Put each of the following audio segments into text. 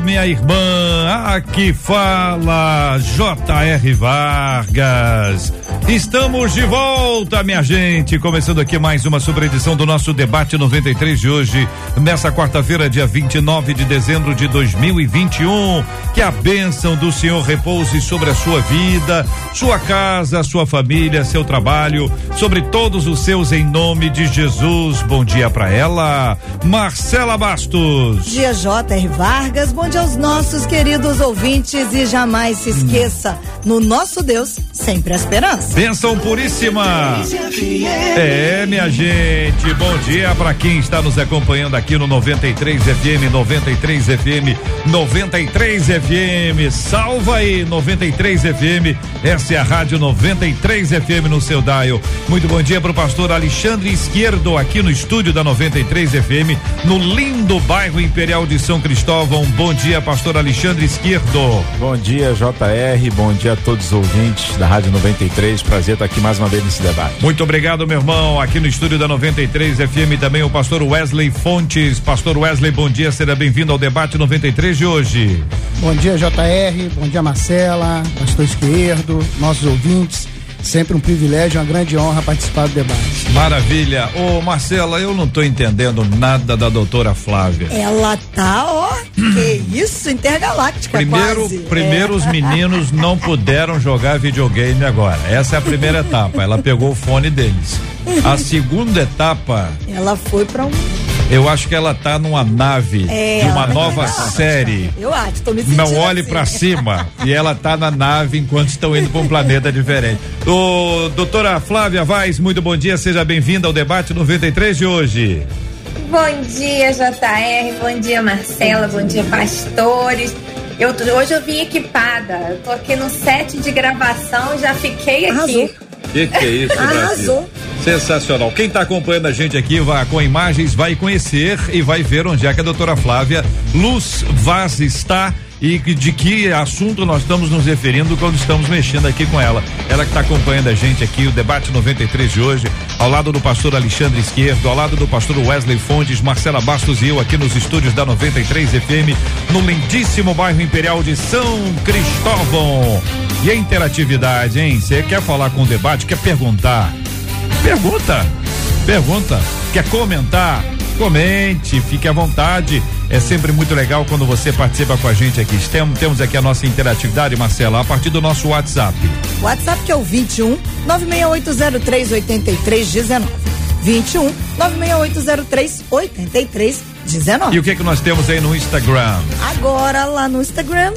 minha irmã. Aqui fala J.R. Vargas. Estamos de volta, minha gente. Começando aqui mais uma sobre edição do nosso debate 93 de hoje, nessa quarta-feira, dia 29 de dezembro de 2021. Que a bênção do Senhor repouse sobre a sua vida, sua casa, sua família, seu trabalho, sobre todos os seus em nome de Jesus. Bom dia para ela, Marcela Bastos. Dia J.R. Vargas. Bom dia aos nossos queridos ouvintes e jamais se esqueça, no nosso Deus sempre a esperança. Bênção puríssima. É, minha gente, bom dia para quem está nos acompanhando aqui no 93 FM, 93 FM, 93 FM. Salva aí, 93 FM. Essa é a Rádio 93 FM no seu dial. Muito bom dia para o pastor Alexandre Esquerdo aqui no estúdio da 93 FM, no lindo bairro Imperial de São Cristóvão. Bom dia, pastor Alexandre Esquerdo. Bom dia, JR. Bom dia a todos os ouvintes da Rádio 93 prazer estar aqui mais uma vez nesse debate. Muito obrigado, meu irmão. Aqui no estúdio da 93 FM também o pastor Wesley Fontes. Pastor Wesley, bom dia, seja bem-vindo ao debate 93 de hoje. Bom dia, JR. Bom dia, Marcela, pastor Esquerdo, nossos ouvintes. Sempre um privilégio, uma grande honra participar do debate. Maravilha. Ô, Marcela, eu não tô entendendo nada da doutora Flávia. Ela tá, ó, que isso, intergaláctica Primeiro, quase. primeiro É. os meninos não puderam jogar videogame agora. Essa é a primeira etapa. Ela pegou o fone deles. A segunda etapa, Ela foi pra um. Eu acho que ela tá numa nave É, de uma ela- nova série. Eu acho, tô me sentindo. Não olhe assim. pra cima. E ela tá na nave enquanto estão indo pra um planeta diferente. Ô, doutora Flávia Vaz, muito bom dia. Seja bem-vinda ao debate 93 de hoje. Bom dia, JR. Bom dia, Marcela. Bom dia, pastores. Eu, hoje eu vim equipada. Eu tô aqui no set de gravação, já fiquei aqui. Arrasou. Que que é isso? Arrasou. Sensacional. Quem está acompanhando a gente aqui vai, com imagens vai conhecer e vai ver onde é que a doutora Flávia Luz Vaz está e de que assunto nós estamos nos referindo quando estamos mexendo aqui com ela. Ela que está acompanhando a gente aqui, o debate 93 de hoje, ao lado do pastor Alexandre Esquerdo, ao lado do pastor Wesley Fontes, Marcela Bastos e eu aqui nos estúdios da 93 FM, no lindíssimo bairro Imperial de São Cristóvão. E a interatividade, hein? Você quer falar com o debate, quer perguntar? Pergunta, pergunta. Quer comentar? Comente, fique à vontade. É sempre muito legal quando você participa com a gente aqui. Temos, temos aqui a nossa interatividade, Marcela, a partir do nosso WhatsApp. WhatsApp que é o 21 96803 8319. 21 96803 8319. E o que que nós temos aí no Instagram? Agora lá no Instagram,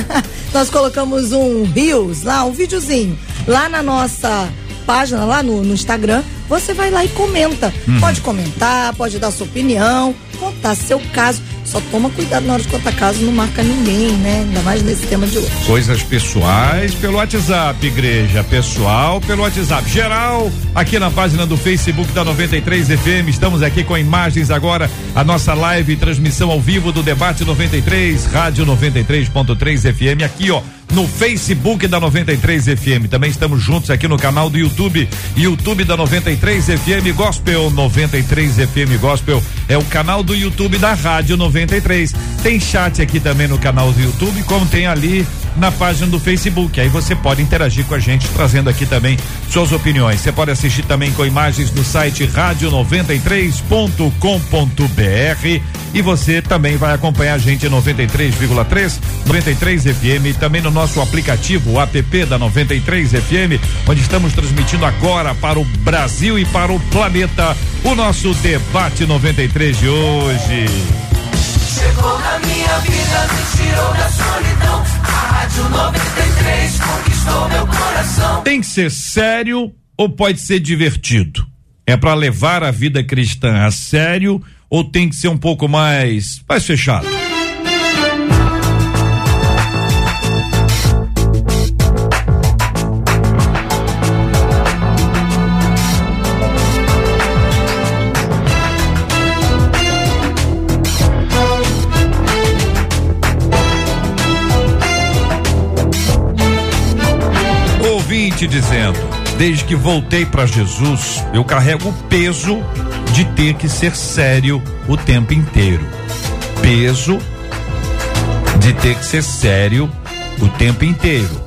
nós colocamos um Reels lá, um videozinho. Lá na nossa página, lá no, no Instagram, você vai lá e comenta. Pode comentar, pode dar sua opinião, contar seu caso. Só toma cuidado na hora de contar caso, não marca ninguém, né? Ainda mais nesse tema de hoje. Coisas pessoais pelo WhatsApp, igreja. Pessoal pelo WhatsApp. Geral, aqui na página do Facebook da 93 FM. Estamos aqui com imagens agora. A nossa live, transmissão ao vivo do Debate 93, Rádio 93.3 FM. Aqui, ó, no Facebook da 93 FM. Também estamos juntos aqui no canal do YouTube. YouTube da 93 FM Gospel. 93 FM Gospel é o canal do YouTube da Rádio 93. Tem chat aqui também no canal do YouTube, como tem ali na página do Facebook. Aí você pode interagir com a gente, trazendo aqui também suas opiniões. Você pode assistir também com imagens no site rádio93.com.br e você também vai acompanhar a gente em 93,3, 93 FM, também no nosso aplicativo o app da 93 FM, onde estamos transmitindo agora para o Brasil e para o planeta o nosso debate 93 de hoje. Chegou na minha vida, me tirou da solidão. A Rádio 93 conquistou meu coração. Tem que ser sério ou pode ser divertido? É para levar a vida cristã a sério ou tem que ser um pouco mais mais fechado? Ouvinte dizendo: Desde que voltei para Jesus, eu carrego o peso de ter que ser sério o tempo inteiro. Peso de ter que ser sério o tempo inteiro.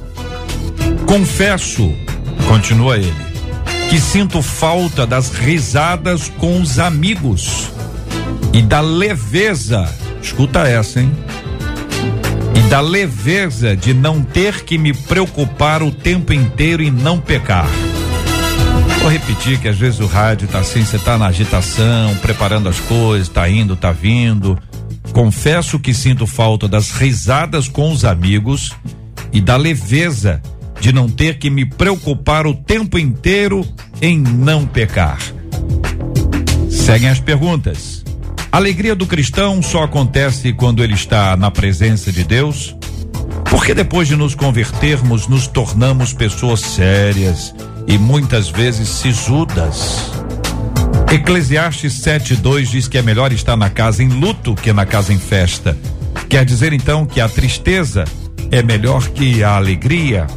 Confesso, continua ele, que sinto falta das risadas com os amigos e da leveza. Escuta essa, hein? E da leveza de não ter que me preocupar o tempo inteiro em não pecar. Vou repetir que às vezes o rádio tá assim, você tá na agitação, preparando as coisas, tá indo, tá vindo. Confesso que sinto falta das risadas com os amigos e da leveza de não ter que me preocupar o tempo inteiro em não pecar. Seguem as perguntas. A alegria do cristão só acontece quando ele está na presença de Deus? Porque depois de nos convertermos, nos tornamos pessoas sérias e muitas vezes sisudas. Eclesiastes 7:2 diz que é melhor estar na casa em luto que na casa em festa. Quer dizer então que a tristeza é melhor que a alegria?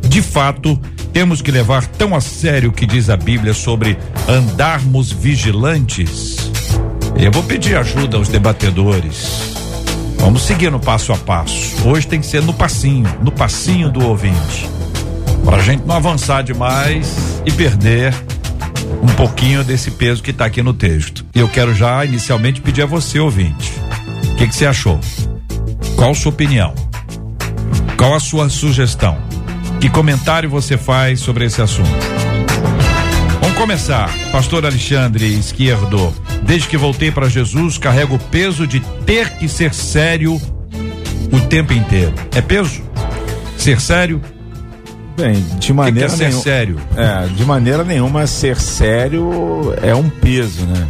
De fato, temos que levar tão a sério o que diz a Bíblia sobre andarmos vigilantes. Eu vou pedir ajuda aos debatedores. Vamos seguir no passo a passo. Hoje tem que ser no passinho, no passinho do ouvinte. Para a gente não avançar demais e perder um pouquinho desse peso que está aqui no texto. E eu quero já inicialmente pedir a você, ouvinte, o que, que você achou? Qual a sua opinião? Qual a sua sugestão? Que comentário você faz sobre esse assunto? Começar. Pastor Alexandre Esquerdo, desde que voltei para Jesus, carrego o peso de ter que ser sério o tempo inteiro. É peso? Ser sério? Bem, de maneira que que é ser sério? É, de maneira nenhuma ser sério é um peso, né?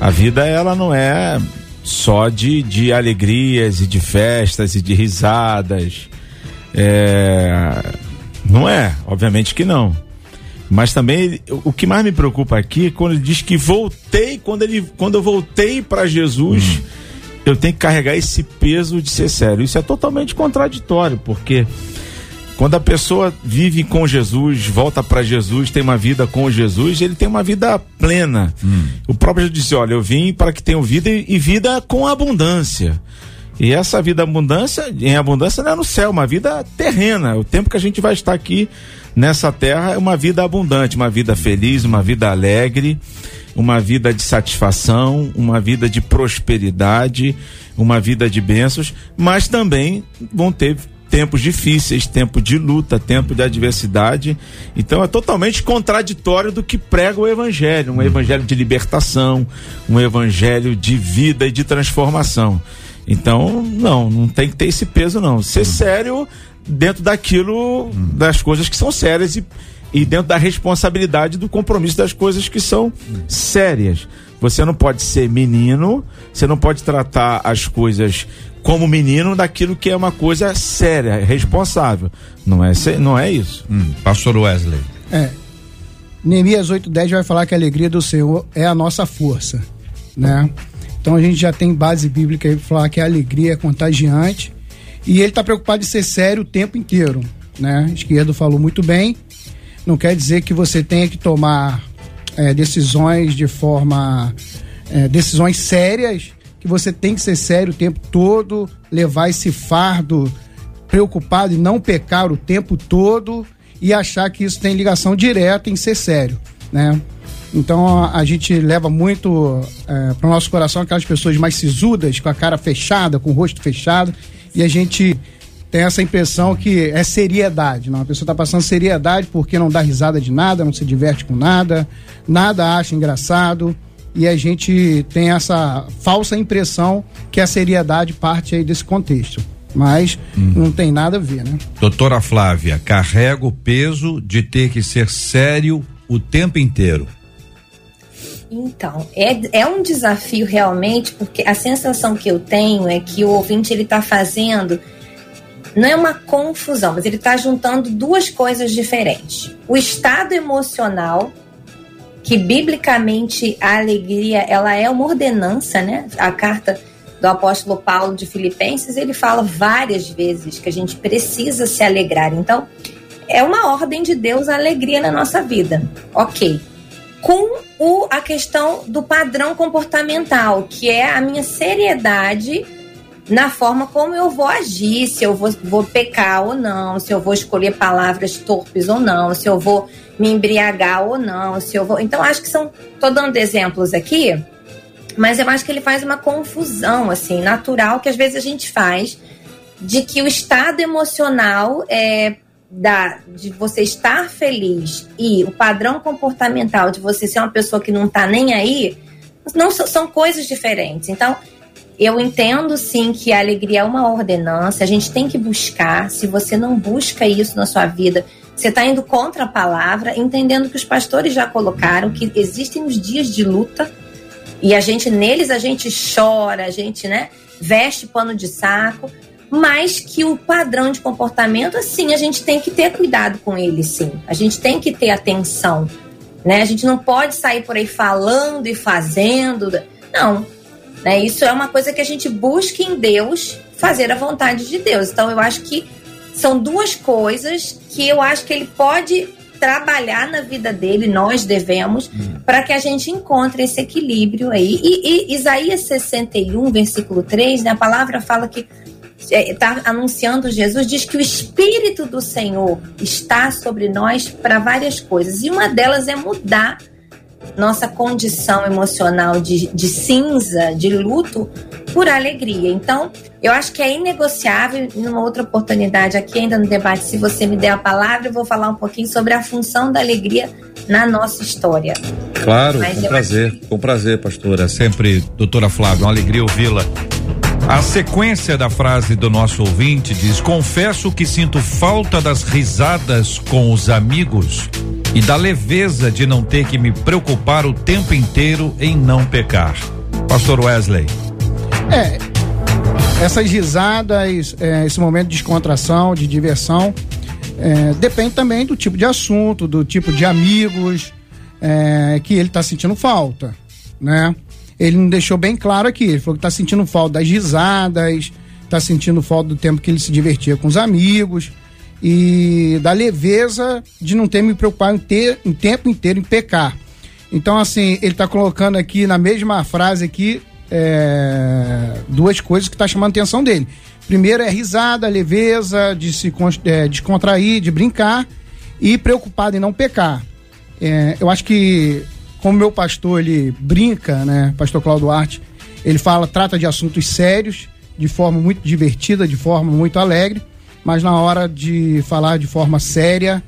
A vida ela não é só de, de alegrias e de festas e de risadas. É, não é, obviamente que não. Mas também o que mais me preocupa aqui é quando ele diz que voltei, quando ele quando eu voltei para Jesus, eu tenho que carregar esse peso de ser sério. Isso é totalmente contraditório, porque quando a pessoa vive com Jesus, volta para Jesus, tem uma vida com Jesus, ele tem uma vida plena. O próprio Jesus disse: Olha, eu vim para que tenham vida e, e vida com abundância. E essa vida abundância, em abundância não é no céu, uma vida terrena. O tempo que a gente vai estar aqui nessa terra é uma vida abundante, uma vida feliz, uma vida alegre, uma vida de satisfação, uma vida de prosperidade, uma vida de bênçãos, mas também vão ter tempos difíceis, tempo de luta, tempo de adversidade. Então é totalmente contraditório do que prega o evangelho, um evangelho de libertação, um evangelho de vida e de transformação. Então, não, não tem que ter esse peso não. Ser sério dentro daquilo, das coisas que são sérias e, e dentro da responsabilidade do compromisso das coisas que são sérias. Você não pode ser menino, você não pode tratar as coisas como menino daquilo que é uma coisa séria, responsável. Não é, não é isso. Hum, Pastor Wesley. É. Neemias 8:10 vai falar que a alegria do Senhor é a nossa força, né? Então a gente já tem base bíblica pra falar que a alegria é contagiante e ele está preocupado em ser sério o tempo inteiro, né? Esquerdo falou muito bem. Não quer dizer que você tenha que tomar é, decisões de forma é, decisões sérias, que você tem que ser sério o tempo todo, levar esse fardo preocupado em não pecar o tempo todo e achar que isso tem ligação direta em ser sério, né? Então a, gente leva muito é, para o nosso coração aquelas pessoas mais sisudas, com a cara fechada, com o rosto fechado, e a gente tem essa impressão que é seriedade. Não? A pessoa está passando seriedade porque não dá risada de nada, não se diverte com nada, nada acha engraçado. E a gente tem essa falsa impressão que a seriedade parte aí desse contexto. Mas não tem nada a ver, né? Doutora Flávia, carrega o peso de ter que ser sério o tempo inteiro. Então, é, é um desafio realmente, porque a sensação que eu tenho é que o ouvinte ele está fazendo não é uma confusão, mas ele está juntando duas coisas diferentes. O estado emocional, que biblicamente a alegria ela é uma ordenança, né? A carta do apóstolo Paulo de Filipenses ele fala várias vezes que a gente precisa se alegrar. Então é uma ordem de Deus a alegria na nossa vida. Ok. Com o, a questão do padrão comportamental, que é a minha seriedade na forma como eu vou agir, se eu vou, vou pecar ou não, se eu vou escolher palavras torpes ou não, se eu vou me embriagar ou não, se eu vou. Então, acho que são. Tô dando exemplos aqui, mas eu acho que ele faz uma confusão, assim, natural, que às vezes a gente faz, de que o estado emocional é. Da, de você estar feliz e o padrão comportamental de você ser uma pessoa que não tá nem aí, não são coisas diferentes. Então, eu entendo sim que a alegria é uma ordenança, a gente tem que buscar. Se você não busca isso na sua vida, você está indo contra a palavra, entendendo que os pastores já colocaram que existem os dias de luta e a gente neles a gente chora, a gente, né, veste pano de saco, mas que o padrão de comportamento, assim, a gente tem que ter cuidado com ele, sim. A gente tem que ter atenção, né? A gente não pode sair por aí falando e fazendo. Não, né? Isso é uma coisa que a gente busca em Deus fazer a vontade de Deus. Então eu acho que são duas coisas que eu acho que ele pode trabalhar na vida dele, nós devemos, hum. para que a gente encontre esse equilíbrio aí. E, e Isaías 61, versículo 3, né, a palavra fala que está é, anunciando Jesus, diz que o Espírito do Senhor está sobre nós para várias coisas. E uma delas é mudar nossa condição emocional de, de cinza, de luto, por alegria. Então, eu acho que é inegociável. Numa outra oportunidade, aqui ainda no debate, se você me der a palavra, eu vou falar um pouquinho sobre a função da alegria na nossa história. Claro, Mas com prazer, acho... com prazer, pastora. Sempre, doutora Flávia, uma alegria ouvi-la. A sequência da frase do nosso ouvinte diz: Confesso que sinto falta das risadas com os amigos e da leveza de não ter que me preocupar o tempo inteiro em não pecar. Pastor Wesley. É, essas risadas, é, esse momento de descontração, de diversão, é, depende também do tipo de assunto, do tipo de amigos é, que ele está sentindo falta, né? Ele não deixou bem claro aqui, ele falou que está sentindo falta das risadas, está sentindo falta do tempo que ele se divertia com os amigos e da leveza de não ter me preocupado em ter o tempo inteiro em pecar. Então, assim, ele está colocando aqui na mesma frase aqui é, duas coisas que está chamando a atenção dele. Primeiro é risada, leveza, de se é, descontrair, de brincar e preocupado em não pecar. É, eu acho que, como meu pastor ele brinca, né, pastor Claudio Duarte, ele fala, trata de assuntos sérios, de forma muito divertida, de forma muito alegre mas na hora de falar de forma séria,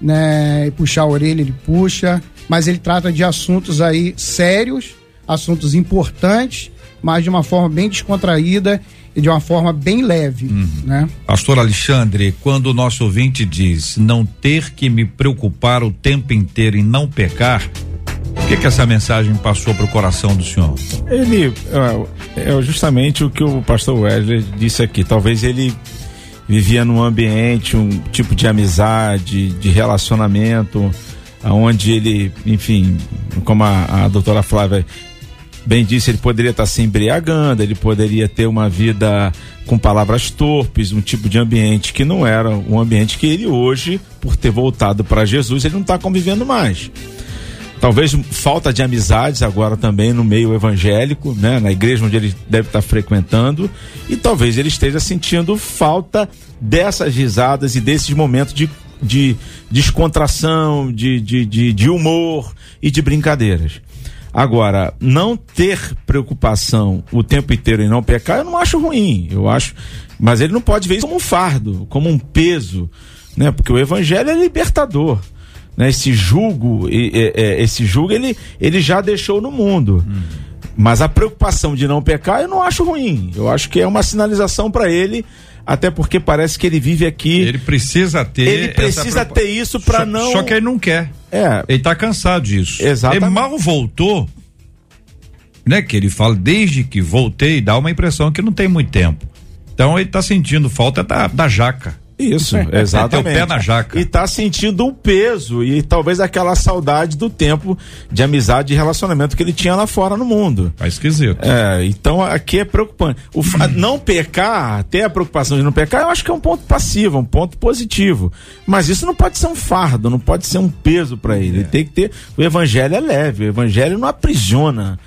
né, e puxar a orelha, ele puxa, mas ele trata de assuntos aí sérios, assuntos importantes, mas de uma forma bem descontraída e de uma forma bem leve, uhum. né? Pastor Alexandre, quando o nosso ouvinte diz não ter que me preocupar o tempo inteiro em não pecar, que que essa mensagem passou para o coração do senhor? Ele é, é justamente o que o pastor Wesley disse aqui. Talvez ele vivia num ambiente, um tipo de amizade, de relacionamento, onde ele, enfim, como a, a doutora Flávia bem disse, ele poderia estar se embriagando, ele poderia ter uma vida com palavras torpes, um tipo de ambiente que não era um ambiente que ele hoje, por ter voltado para Jesus, ele não está convivendo mais. Talvez falta de amizades agora também no meio evangélico, né? Na igreja onde ele deve estar frequentando. E talvez ele esteja sentindo falta dessas risadas e desses momentos de, de descontração, de, de, de, de humor e de brincadeiras. Agora, não ter preocupação o tempo inteiro em não pecar, eu não acho ruim. Eu acho. Mas ele não pode ver isso como um fardo, como um peso, né? Porque o evangelho é libertador né? Esse julgo, esse julgo ele, ele já deixou no mundo. Hum. Mas a preocupação de não pecar eu não acho ruim. Eu acho que é uma sinalização para ele, até porque parece que ele vive aqui. Ele precisa ter. Ele precisa ter isso para não. Só que ele não quer. É. Ele tá cansado disso. Exatamente. Ele mal voltou, né? Que ele fala desde que voltei, dá uma impressão que não tem muito tempo. Então ele tá sentindo falta da, da jaca. Isso, exatamente. Tem o pé na jaca. E tá sentindo um peso e talvez aquela saudade do tempo de amizade e relacionamento que ele tinha lá fora no mundo. Tá esquisito. É, então aqui é preocupante. O fa- não pecar, ter a preocupação de não pecar, eu acho que é um ponto passivo, um ponto positivo. Mas isso não pode ser um fardo, não pode ser um peso para ele. Ele tem que ter. O evangelho é leve, o evangelho não aprisiona.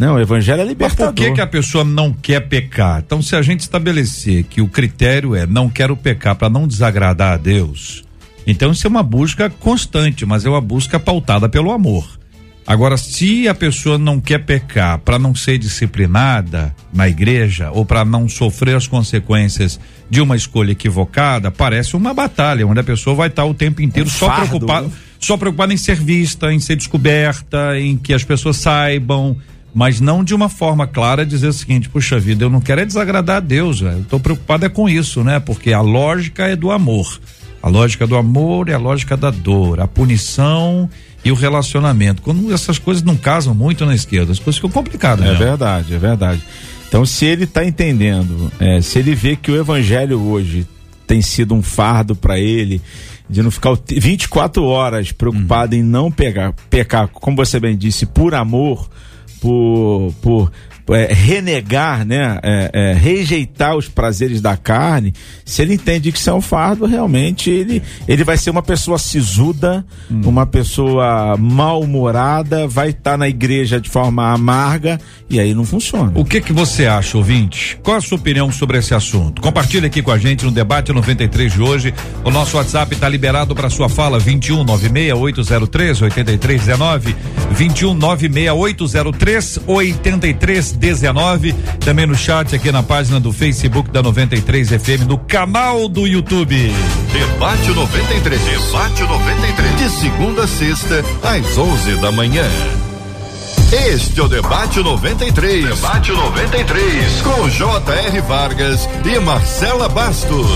Não, o evangelho é Mas libertador. por que, que a pessoa não quer pecar? Então, se a gente estabelecer que o critério é não quero pecar para não desagradar a Deus, então isso é uma busca constante, mas é uma busca pautada pelo amor. Agora, se a pessoa não quer pecar para não ser disciplinada na igreja ou para não sofrer as consequências de uma escolha equivocada, parece uma batalha onde a pessoa vai estar o tempo inteiro Um só preocupada, né? só preocupada em ser vista, em ser descoberta, em que as pessoas saibam, mas não de uma forma clara dizer o seguinte, puxa vida, eu não quero é desagradar a Deus, velho. Eu tô preocupado é com isso, né? Porque a lógica é do amor. A lógica do amor é a lógica da dor, a punição e o relacionamento. Quando essas coisas não casam muito na esquerda, as coisas ficam complicadas, É né? verdade, é verdade. Então, se ele está entendendo, é, se ele vê que o evangelho hoje tem sido um fardo para ele, de não ficar o te- 24 horas preocupado em não pegar, pecar, como você bem disse, por amor, por, por é, renegar, né, é, é, rejeitar os prazeres da carne, se ele entende que isso é um fardo, realmente ele, ele vai ser uma pessoa sisuda, uma pessoa mal-humorada, vai estar na igreja de forma amarga e aí não funciona. O que que você acha, ouvinte? Qual a sua opinião sobre esse assunto? Compartilhe aqui com a gente no debate 93 de hoje. O nosso WhatsApp está liberado para sua fala 21 96 803 8319 21 96 803 8319. Também no chat aqui na página do Facebook da 93 FM no canal do YouTube. Debate 93. Debate 93. De segunda a sexta, às 11 da manhã. Este é o Debate 93. Debate 93. Com J.R. Vargas e Marcela Bastos.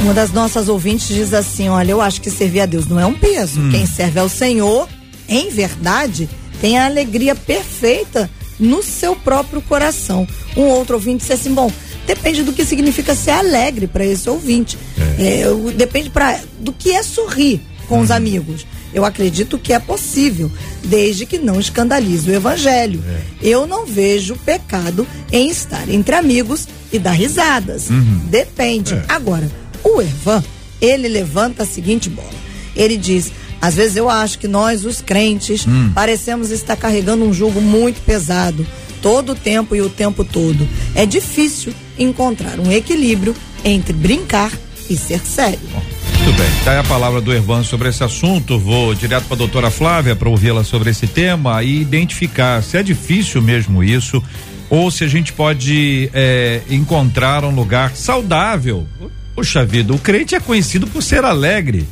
Uma das nossas ouvintes diz assim: Olha, eu acho que servir a Deus não é um peso. Hum. Quem serve ao Senhor, em verdade, tem a alegria perfeita no seu próprio coração. Um outro ouvinte disse assim: Bom, depende do que significa ser alegre para esse ouvinte. É, o- depende pra, do que é sorrir com Uhum. os amigos. Eu acredito que é possível, desde que não escandalize o evangelho. É. Eu não vejo pecado em estar entre amigos e dar risadas. Uhum. Depende. É. Agora, o Evan, ele levanta a seguinte bola. Ele diz: às vezes eu acho que nós, os crentes, Hum. parecemos estar carregando um jugo muito pesado, todo o tempo e o tempo todo. É difícil encontrar um equilíbrio entre brincar e ser sério. Muito bem, tá aí a palavra do Ervan sobre esse assunto. Vou direto para a doutora Flávia para ouvi-la sobre esse tema e identificar se é difícil mesmo isso ou se a gente pode é, encontrar um lugar saudável. Puxa vida, o crente é conhecido por ser alegre.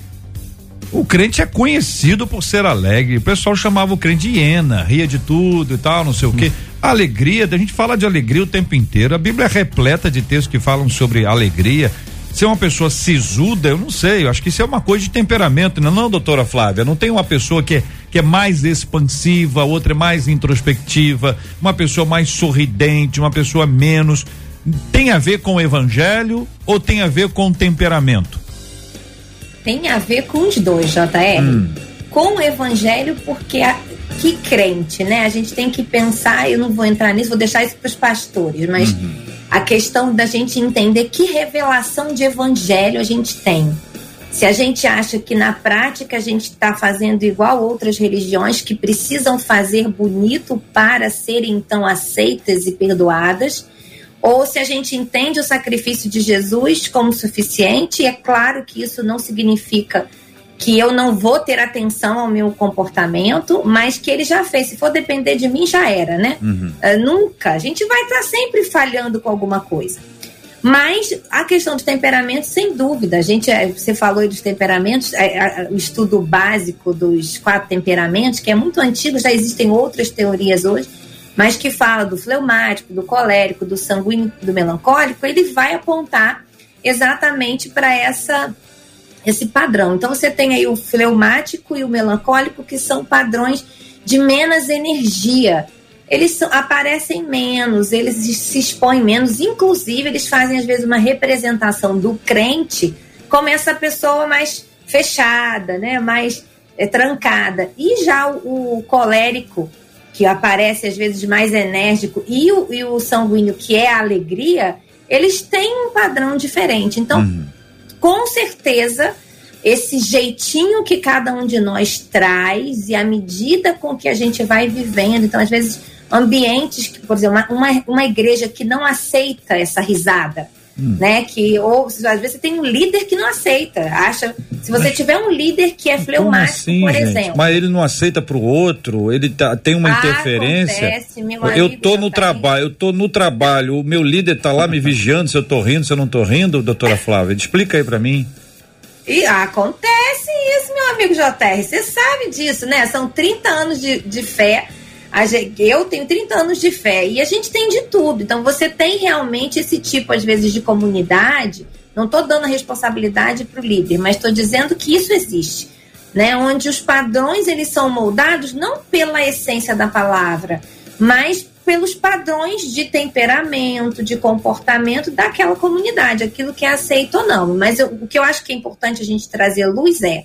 O crente é conhecido por ser alegre. O pessoal chamava o crente de hiena, ria de tudo e tal, não sei o quê. Alegria, a gente fala de alegria o tempo inteiro. A Bíblia é repleta de textos que falam sobre alegria. Ser uma pessoa sisuda, eu não sei, eu acho que isso é uma coisa de temperamento, não, não, doutora Flávia? Não tem uma pessoa que é, que é mais expansiva, outra é mais introspectiva, uma pessoa mais sorridente, uma pessoa menos. Tem a ver com o evangelho ou tem a ver com o temperamento? Tem a ver com os dois, JR. Com o evangelho, porque a- que crente, né? A gente tem que pensar, eu não vou entrar nisso, vou deixar isso para os pastores, mas a questão da gente entender que revelação de evangelho a gente tem. Se a gente acha que na prática a gente está fazendo igual outras religiões que precisam fazer bonito para serem então aceitas e perdoadas, ou se a gente entende o sacrifício de Jesus como suficiente, é claro que isso não significa que eu não vou ter atenção ao meu comportamento, mas que ele já fez. Se for depender de mim, já era, né? Ah, nunca. A gente vai estar sempre falhando com alguma coisa. Mas a questão do temperamento, sem dúvida, a gente, eh, você falou aí dos temperamentos, eh, ah, o estudo básico dos quatro temperamentos, que é muito antigo, já existem outras teorias hoje, mas que fala do fleumático, do colérico, do sanguíneo, do melancólico, ele vai apontar exatamente para essa esse padrão. Então você tem aí o fleumático e o melancólico, que são padrões de menos energia. eles são- aparecem menos, eles se expõem menos, inclusive eles fazem às vezes uma representação do crente como essa pessoa mais fechada, né, mais é, trancada. E já o, o colérico, que aparece às vezes mais enérgico, e o, e o sanguíneo, que é a alegria, eles têm um padrão diferente. Então, com certeza, esse jeitinho que cada um de nós traz e a medida com que a gente vai vivendo, então às vezes ambientes que, por exemplo, uma, uma, uma igreja que não aceita essa risada, né? Que ou às vezes você tem um líder que não aceita, acha. Se você tiver um líder que é fleumático, assim, por gente? exemplo, Mas ele não aceita pro outro, ele tá- tem uma Ah, interferência. acontece, eu tô no tá trabalho, eu tô no trabalho, o meu líder tá lá me vigiando se eu tô rindo, se eu não tô rindo, doutora Flávia. Explica aí pra mim. E acontece isso, meu amigo JR. Você sabe disso, né? São 30 anos de, de fé. Eu tenho 30 anos de fé e a gente tem de tudo. Então você tem realmente esse tipo, às vezes, de comunidade. Não estou dando a responsabilidade para o líder, mas estou dizendo que isso existe. Né? Onde os padrões eles são moldados não pela essência da palavra, mas pelos padrões de temperamento, de comportamento daquela comunidade, aquilo que é aceito ou não. Mas eu- o que eu acho que é importante a gente trazer luz é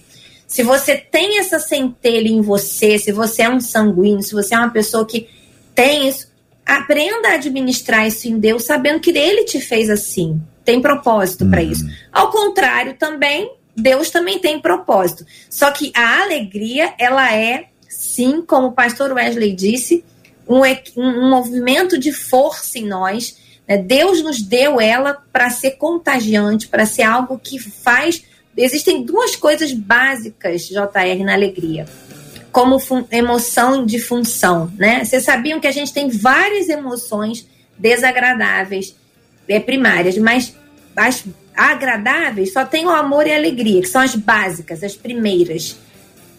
se você tem essa centelha em você, se você é um sanguíneo, se você é uma pessoa que tem isso, aprenda a administrar isso em Deus, sabendo que Ele te fez assim. Tem propósito para isso. Ao contrário, também, Deus também tem propósito. Só que a alegria, ela é, sim, como o pastor Wesley disse, um, um- um movimento de força em nós. né? Deus nos deu ela para ser contagiante, para ser algo que faz. Existem duas coisas básicas, JR, na alegria. Como emoção de função, né? Vocês sabiam que a gente tem várias emoções desagradáveis, é, primárias, mas as agradáveis só tem o amor e a alegria, que são as básicas, as primeiras.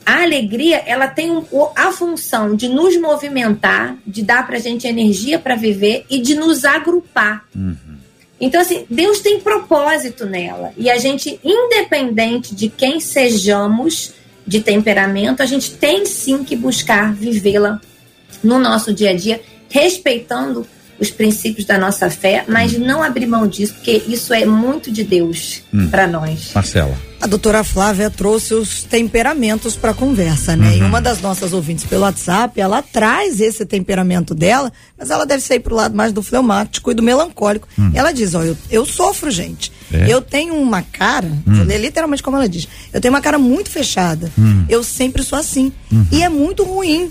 A alegria, ela tem um- a função de nos movimentar, de dar pra gente energia para viver e de nos agrupar. Então, assim, Deus tem propósito nela. E a gente, independente de quem sejamos de temperamento, a gente tem sim que buscar vivê-la no nosso dia a dia, respeitando os princípios da nossa fé, mas não abrir mão disso, porque isso é muito de Deus para nós. Marcela. A doutora Flávia trouxe os temperamentos para a conversa, né? E uma das nossas ouvintes pelo WhatsApp, ela traz esse temperamento dela, mas ela deve sair pro lado mais do fleumático e do melancólico. Ela diz: Ó, eu, eu sofro, gente. É? Eu tenho uma cara, vou ler literalmente como ela diz, eu tenho uma cara muito fechada. Eu sempre sou assim. E é muito ruim.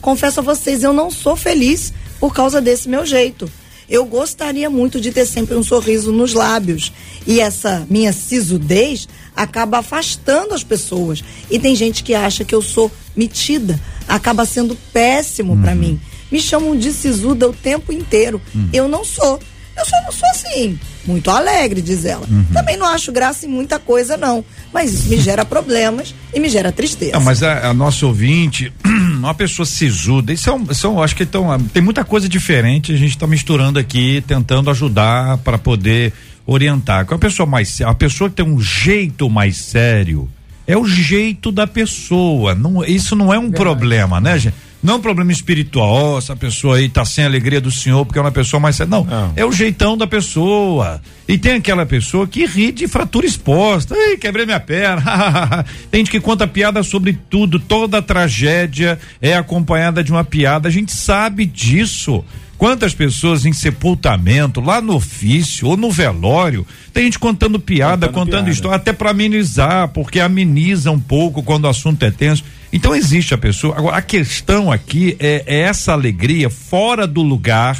Confesso a vocês, eu não sou feliz por causa desse meu jeito. Eu gostaria muito de ter sempre um sorriso nos lábios. E essa minha sisudez acaba afastando as pessoas. E tem gente que acha que eu sou metida. Acaba sendo péssimo pra mim. Me chamam de sisuda o tempo inteiro. Eu não sou. Eu só não sou assim. Muito alegre, diz ela. Também não acho graça em muita coisa, não. Mas isso me gera problemas e me gera tristeza. Não, mas a, a nossa ouvinte, uma pessoa sisuda, isso é um, isso é acho que então, tem muita coisa diferente, a gente está misturando aqui, tentando ajudar para poder orientar. Com a pessoa mais a pessoa que tem um jeito mais sério, é o jeito da pessoa, não, isso não é um problema, né, gente? Não é um problema espiritual, ó, essa pessoa aí tá sem alegria do Senhor porque é uma pessoa mais séria. Não, Não. é o jeitão da pessoa. E tem aquela pessoa que ri de fratura exposta. Ei, quebrei minha perna. tem gente que conta piada sobre tudo. Toda tragédia é acompanhada de uma piada. A gente sabe disso. Quantas pessoas em sepultamento, lá no ofício ou no velório, tem gente contando piada, Contando contando piada. história, até para amenizar, porque ameniza um pouco quando o assunto é tenso. Então existe a pessoa. Agora, a questão aqui é, é essa alegria fora do lugar,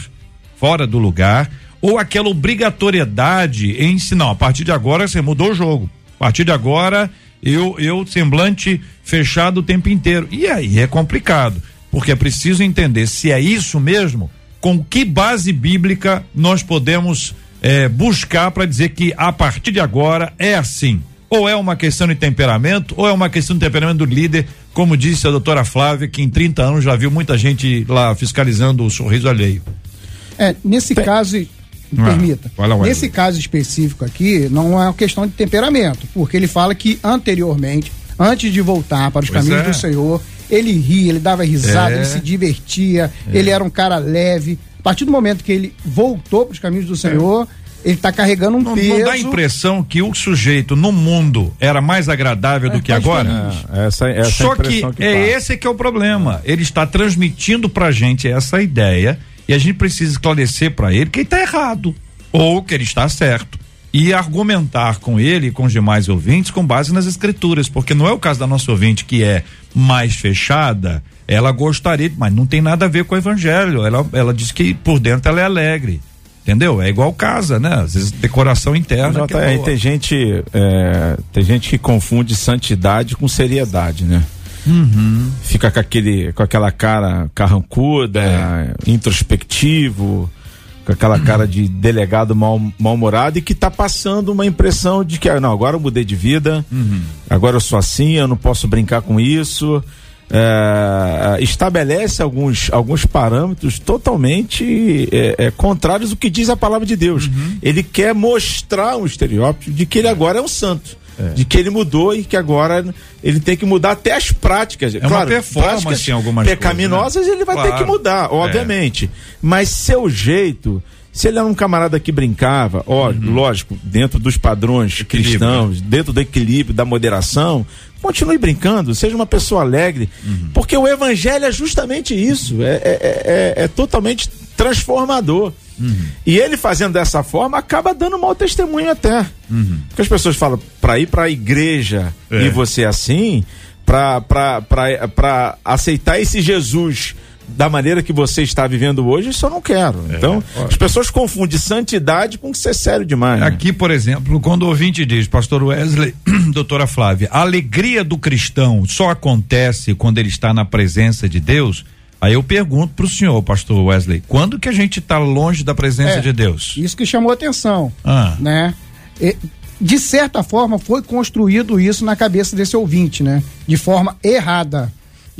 fora do lugar, ou aquela obrigatoriedade em si, não, a partir de agora você mudou o jogo. A partir de agora, eu, eu semblante fechado o tempo inteiro. E aí é complicado, porque é preciso entender se é isso mesmo, com que base bíblica nós podemos eh, buscar para dizer que a partir de agora é assim. Ou é uma questão de temperamento, ou é uma questão de temperamento do líder, como disse a doutora Flávia, que em 30 anos já viu muita gente lá fiscalizando o sorriso alheio. É, nesse caso, me Ah, permita, nesse caso específico aqui, não é uma questão de temperamento, porque ele fala que anteriormente, antes de voltar para os Pois caminhos é. do Senhor, ele ria, ele dava risada, É. ele se divertia, ele era um cara leve. A partir do momento que ele voltou para os caminhos do Senhor, ele está carregando um Não, peso. não dá a impressão que o sujeito no mundo era mais agradável do É, que tá agora? É, essa, essa é a Só que, que, é passa. esse que é o problema. Ele está transmitindo pra gente essa ideia e a gente precisa esclarecer pra ele que ele está errado ou que ele está certo. E argumentar com ele e com os demais ouvintes com base nas escrituras, porque não é o caso da nossa ouvinte que é mais fechada, ela gostaria, mas não tem nada a ver com o evangelho. Ela, ela diz que por dentro ela é alegre. Entendeu? É igual casa, né? Às vezes decoração interna. que é boa. tem gente é, tem gente que confunde santidade com seriedade, né? Uhum. Fica com aquele com aquela cara carrancuda, É. introspectivo, com aquela Uhum. cara de delegado mal mal-humorado e que tá passando uma impressão de que ah, não, agora eu mudei de vida, Uhum. agora eu sou assim, eu não posso brincar com isso. É, estabelece alguns, alguns parâmetros totalmente é, é, contrários ao que diz a palavra de Deus. Uhum. Ele quer mostrar um estereótipo de que ele agora é um santo. De que ele mudou e que agora ele tem que mudar até as práticas. É uma claro, performance práticas em algumas pecaminosas coisas, né? ele vai ter Claro. que mudar, obviamente. Mas seu jeito, se ele era um camarada que brincava, ó, lógico, dentro dos padrões Uhum. Equilíbrio. cristãos, dentro do equilíbrio, da moderação, continue brincando, seja uma pessoa alegre, Uhum. porque o evangelho é justamente isso, é, é- é- é totalmente transformador. Uhum. E ele fazendo dessa forma acaba dando mau testemunho até. Porque as pessoas falam, para ir para a igreja Uhum. É. e você assim, para aceitar esse Jesus da maneira que você está vivendo hoje, isso eu não quero. É, Então, as pessoas confundem santidade com ser sério demais. né? Aqui, por exemplo, quando o ouvinte diz, pastor Wesley, doutora Flávia, a alegria do cristão só acontece quando ele está na presença de Deus. Aí eu pergunto pro senhor, pastor Wesley, quando que a gente está longe da presença É. de Deus? Isso que chamou atenção, Ah. né? E, de certa forma foi construído isso na cabeça desse ouvinte, né? De forma errada.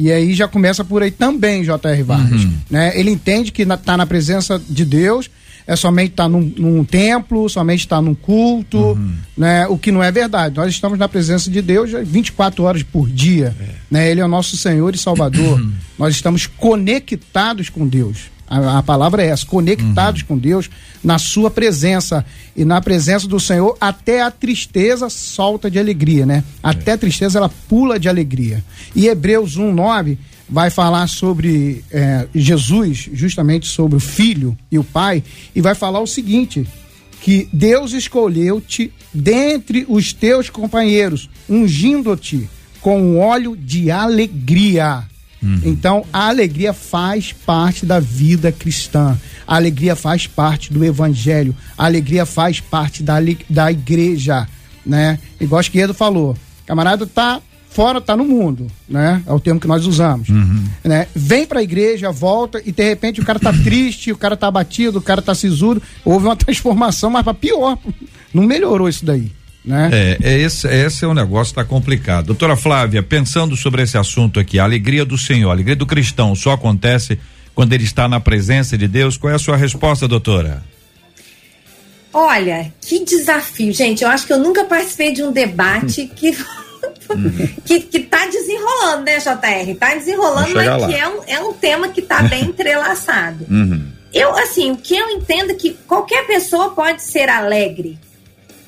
E aí já começa por aí também, J.R. Vargas. Né? Ele entende que está na presença de Deus, é somente estar num, num templo, somente estar num culto, né? O que não é verdade. Nós estamos na presença de Deus 24 horas por dia. Né? Ele é o nosso Senhor e Salvador. Nós estamos conectados com Deus. A, a palavra é essa, conectados com Deus na sua presença e na presença do Senhor, até a tristeza solta de alegria, né? Até a tristeza ela pula de alegria. E Hebreus 1:9 vai falar sobre eh, Jesus, justamente sobre o Filho e o Pai, e vai falar o seguinte: que Deus escolheu-te dentre os teus companheiros, ungindo-te com um óleo de alegria. Então, a alegria faz parte da vida cristã. A alegria faz parte do evangelho. A alegria faz parte da, da igreja, né? Igual o Esquerdo falou. Camarada tá fora, tá no mundo, né? É o termo que nós usamos. Né? Vem pra igreja, volta e de repente o cara tá triste, o cara tá abatido, o cara tá sisudo. Houve uma transformação, mas pra pior. Não melhorou isso daí, né? É, é esse, esse é um negócio que tá complicado. Doutora Flávia, pensando sobre esse assunto aqui, a alegria do Senhor, a alegria do cristão só acontece quando ele está na presença de Deus. Qual é a sua resposta, doutora? Olha, que desafio, gente. Eu acho que eu nunca participei de um debate que. que, que tá desenrolando, né, JR? Tá desenrolando, mas lá. que é um, é um tema que tá bem entrelaçado. Eu, assim, o que eu entendo é que qualquer pessoa pode ser alegre,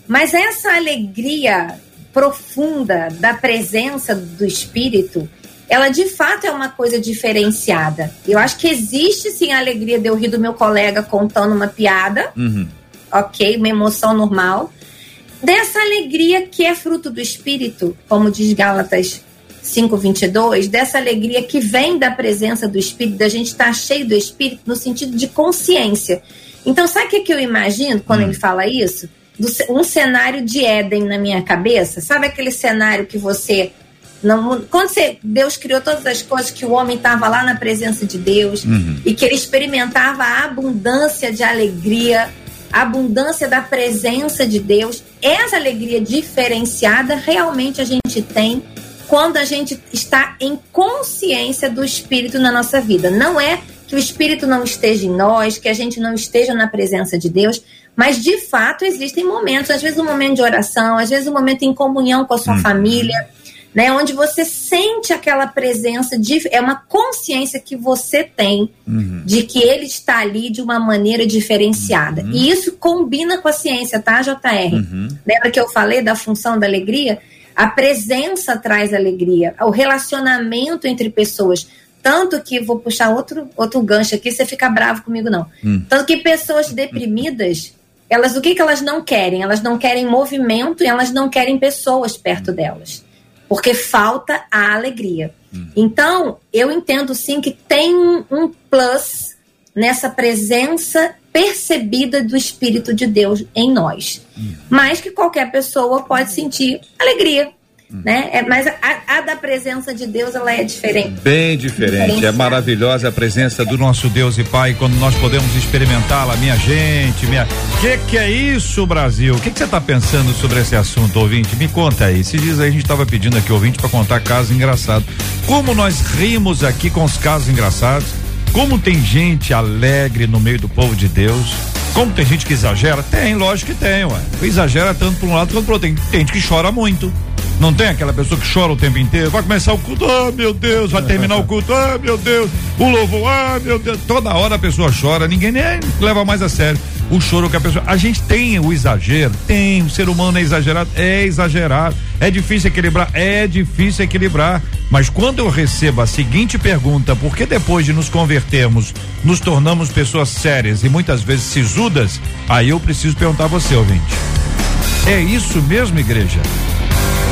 mas essa alegria profunda da presença do Espírito, ela de fato é uma coisa diferenciada. Eu acho que existe sim a alegria de eu rir do meu colega contando uma piada, ok, uma emoção normal. Dessa alegria que é fruto do Espírito, como diz Gálatas 5:22, dessa alegria que vem da presença do Espírito, da gente estar cheio do Espírito no sentido de consciência. Então, sabe o que, que eu imagino quando ele fala isso? Do um cenário de Éden na minha cabeça. Sabe aquele cenário que você não, quando você, Deus criou todas as coisas, que o homem estava lá na presença de Deus e que ele experimentava a abundância de alegria, a abundância da presença de Deus. Essa alegria diferenciada realmente a gente tem quando a gente está em consciência do Espírito na nossa vida. Não é que o Espírito não esteja em nós, que a gente não esteja na presença de Deus, mas de fato existem momentos, às vezes um momento de oração, às vezes um momento em comunhão com a sua família, né? Onde você sente aquela presença de é uma consciência que você tem de que ele está ali de uma maneira diferenciada. E isso combina com a ciência, tá, JR? Lembra que eu falei da função da alegria? A presença traz alegria, o relacionamento entre pessoas. Tanto que, vou puxar outro, outro gancho aqui, você fica bravo comigo, não. Tanto que pessoas deprimidas, elas o que, que elas não querem? Elas não querem movimento e elas não querem pessoas perto delas. Porque falta a alegria. Então, eu entendo sim que tem um, um plus nessa presença percebida do Espírito de Deus em nós. Mas que qualquer pessoa pode sentir alegria. Né? É, mas a, a da presença de Deus ela é diferente. Bem diferente, é maravilhosa a presença do nosso Deus e Pai quando nós podemos experimentá-la, minha gente, minha. Que que é isso, Brasil? O que que você está pensando sobre esse assunto, ouvinte? Me conta aí. Se diz aí a gente estava pedindo aqui ouvinte para contar casos engraçados. Como nós rimos aqui com os casos engraçados? Como tem gente alegre no meio do povo de Deus? Como tem gente que exagera? Tem, lógico que tem, ué. Exagera tanto para um lado quanto para outro. Tem gente que chora muito. Não tem aquela pessoa que chora o tempo inteiro? Vai começar o culto, ah, meu Deus, vai terminar o culto, ah, meu Deus, o louvor, ah, meu Deus. Toda hora a pessoa chora, ninguém nem leva mais a sério o choro que a pessoa. A gente tem o exagero, tem, o ser humano é exagerado, é exagerado. É difícil equilibrar, é difícil equilibrar. Mas quando eu recebo a seguinte pergunta, por que depois de nos convertermos, nos tornamos pessoas sérias e muitas vezes sisudas, aí eu preciso perguntar a você, ouvinte. É isso mesmo, igreja?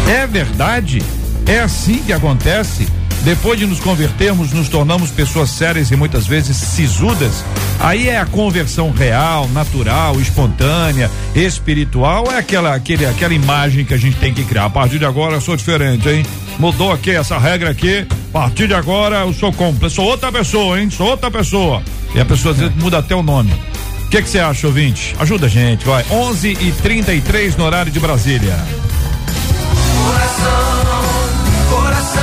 É verdade? É assim que acontece? Depois de nos convertermos, nos tornamos pessoas sérias e muitas vezes sisudas. Aí é a conversão real, natural, espontânea, espiritual, é aquela, aquele, aquela imagem que a gente tem que criar. A partir de agora eu sou diferente, hein? Mudou aqui essa regra aqui. A partir de agora eu sou completo, sou outra pessoa, hein? Sou outra pessoa. E a pessoa às vezes muda até o nome. O que você acha, ouvinte? Ajuda a gente, vai. 11 e 33 no horário de Brasília. Coração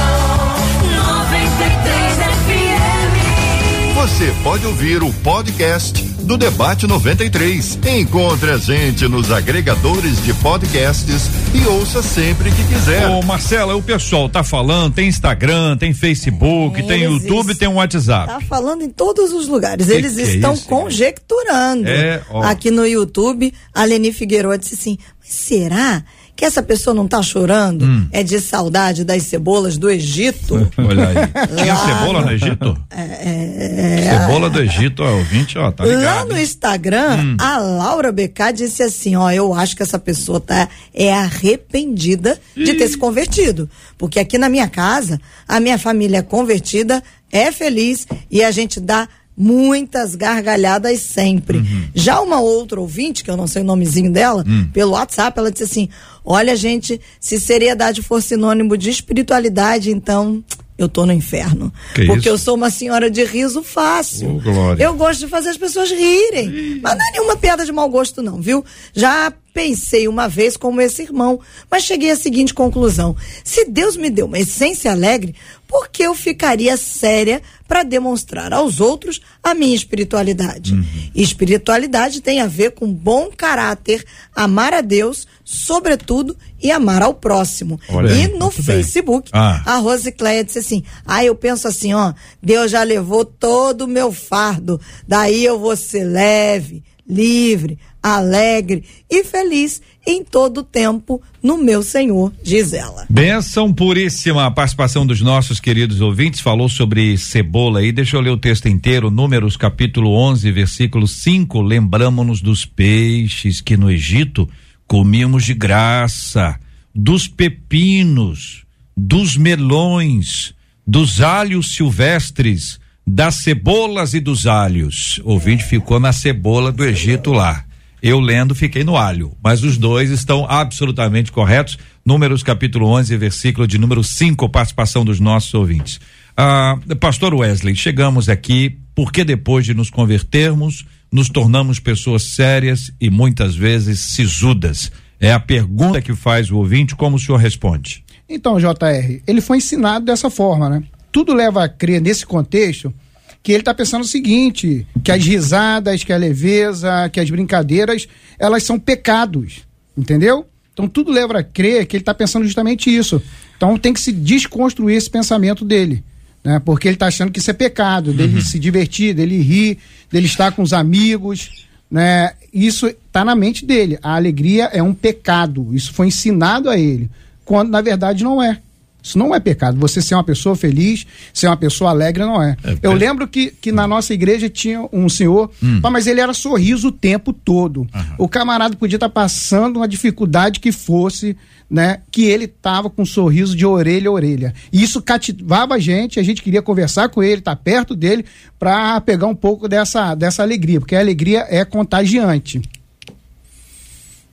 93 FM. Você pode ouvir o podcast do Debate 93. Encontre a gente nos agregadores de podcasts e ouça sempre que quiser. Ô Marcela, o pessoal tá falando, tem Instagram, tem Facebook, tem Eles YouTube, tem um WhatsApp. Tá falando em todos os lugares. Que Eles que é estão isso, conjecturando. É, ó. Aqui no YouTube, a Leni Figueiredo disse assim: Mas será que essa pessoa não tá chorando? Hum. É de saudade das cebolas do Egito? Olha aí. Tinha Lá cebola no- no Egito? É, Cebola do Egito, ó, ouvinte, ó, tá Lá ligado. no hein? Instagram, Hum. a Laura BK disse assim: ó, eu acho que essa pessoa tá é arrependida de ter se convertido. Porque aqui na minha casa, a minha família é convertida, é feliz e a gente dá muitas gargalhadas sempre. Uhum. Já uma outra ouvinte, que eu não sei o nomezinho dela, Hum. pelo WhatsApp, ela disse assim: Olha, gente, se seriedade for sinônimo de espiritualidade, então eu tô no inferno. Que porque isso? eu sou uma senhora de riso fácil. Glória. Eu gosto de fazer as pessoas rirem. Mas não é nenhuma piada de mau gosto, não, viu? Já pensei uma vez como esse irmão, mas cheguei à seguinte conclusão: se Deus me deu uma essência alegre, por que eu ficaria séria para demonstrar aos outros a minha espiritualidade? Uhum. Espiritualidade tem a ver com bom caráter, amar a Deus, sobretudo, e amar ao próximo. Olha e no. Facebook, Ah. a Rosicléia disse assim: Ah, eu penso assim, ó, Deus já levou todo o meu fardo, daí eu vou ser leve, livre, alegre e feliz em todo tempo no meu Senhor, diz ela. Benção puríssima a participação dos nossos queridos ouvintes. Falou sobre cebola aí. Deixa eu ler o texto inteiro. Números capítulo 11, versículo 5. Lembramos-nos dos peixes que no Egito comíamos de graça, dos pepinos, dos melões, dos alhos silvestres, das cebolas e dos alhos. O ouvinte ficou na cebola do Egito lá. Eu lendo fiquei no alho, mas os dois estão absolutamente corretos. Números capítulo 11, versículo de número 5, participação dos nossos ouvintes. Ah, Pastor Wesley, chegamos aqui porque depois de nos convertermos, nos tornamos pessoas sérias e muitas vezes sisudas. É a pergunta que faz o ouvinte, como o senhor responde? Então, JR, ele foi ensinado dessa forma, né? Tudo leva a crer nesse contexto que ele está pensando o seguinte, que as risadas, que a leveza, que as brincadeiras, elas são pecados, entendeu? Então tudo leva a crer que ele está pensando justamente isso. Então tem que se desconstruir esse pensamento dele. Né? Porque ele está achando que isso é pecado, dele Uhum. se divertir, dele rir, dele estar com os amigos. Né? Isso está na mente dele. A alegria é um pecado. Isso foi ensinado a ele. Quando na verdade não é. Isso não é pecado. Você ser uma pessoa feliz, ser uma pessoa alegre, não é. É, Eu é- lembro que, que na nossa igreja tinha um senhor, Hum. pá, mas ele era sorriso o tempo todo. O camarada podia estar passando uma dificuldade que fosse, né? Que ele tava com um sorriso de orelha a orelha. E isso cativava a gente, a gente queria conversar com ele, estar perto dele, para pegar um pouco dessa, dessa alegria, porque a alegria é contagiante.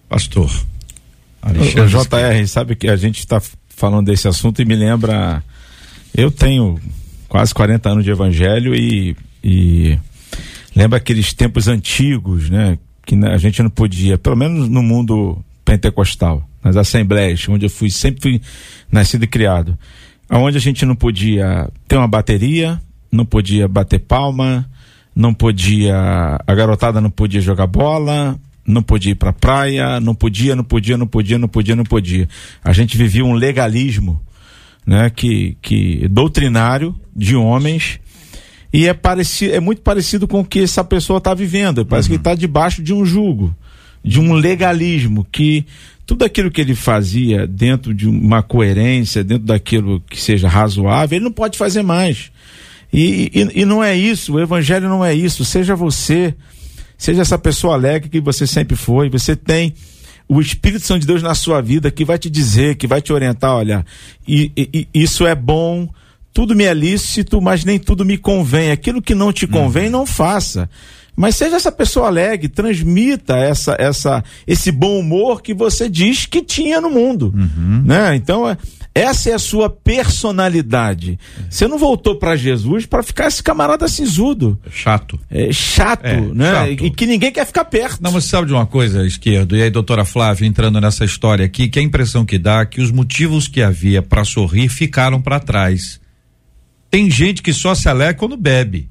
Pastor. O Alexandre. JR, sabe que a gente está falando desse assunto e me lembra. Eu tenho quase 40 anos de evangelho e, e lembra aqueles tempos antigos, né? Que a gente não podia, pelo menos no mundo pentecostal, nas assembleias, onde eu fui, sempre fui nascido e criado, aonde a gente não podia ter uma bateria, não podia bater palma, não podia, a garotada não podia jogar bola, não podia ir pra praia, não podia, não podia, não podia, não podia, não podia. A gente vivia um legalismo, né, que, que doutrinário de homens e é parecido, é muito parecido com o que essa pessoa está vivendo. Parece que ele está debaixo de um jugo, de um legalismo que tudo aquilo que ele fazia dentro de uma coerência, dentro daquilo que seja razoável, ele não pode fazer mais. E, e, e não é isso, o evangelho não é isso. Seja você, seja essa pessoa alegre que você sempre foi, você tem o Espírito Santo de Deus na sua vida que vai te dizer, que vai te orientar, olha, e, e- isso é bom, tudo me é lícito, mas nem tudo me convém. Aquilo que não te convém, não faça. Mas seja essa pessoa alegre, transmita essa, essa, esse bom humor que você diz que tinha no mundo. Né? Então, é- essa é a sua personalidade. Você não voltou para Jesus para ficar esse camarada sisudo. Chato. É chato, É, né? chato. E que ninguém quer ficar perto. Não, mas você sabe de uma coisa, esquerdo, e aí, doutora Flávia, entrando nessa história aqui, que a impressão que dá é que os motivos que havia para sorrir ficaram para trás. Tem gente que só se alegra quando bebe.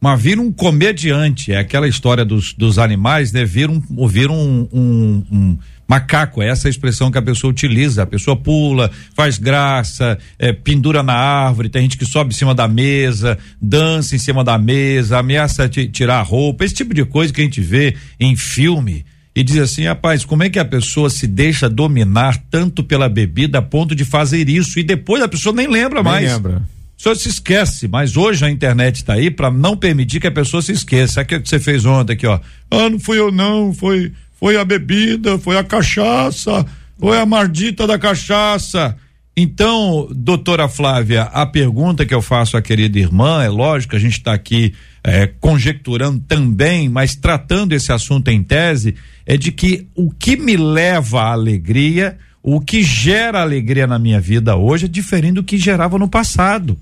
Mas vira um comediante, é aquela história dos, dos animais, né? Vira um, vira um, um, um macaco, é essa a expressão que a pessoa utiliza. A pessoa pula, faz graça, é, pendura na árvore, tem gente que sobe em cima da mesa, dança em cima da mesa, ameaça ti- tirar a roupa, esse tipo de coisa que a gente vê em filme. E diz assim, rapaz, como é que a pessoa se deixa dominar tanto pela bebida a ponto de fazer isso e depois a pessoa nem lembra Nem mais. lembra. O senhor se esquece, mas hoje a internet está aí para não permitir que a pessoa se esqueça. Aquilo que você fez ontem aqui, ó. Ah, não fui eu não, foi foi a bebida, foi a cachaça, foi a mardita da cachaça. Então, doutora Flávia, a pergunta que eu faço à querida irmã, é lógico, a gente está aqui eh, conjecturando também, mas tratando esse assunto em tese, é de que o que me leva à alegria, o que gera alegria na minha vida hoje é diferente do que gerava no passado.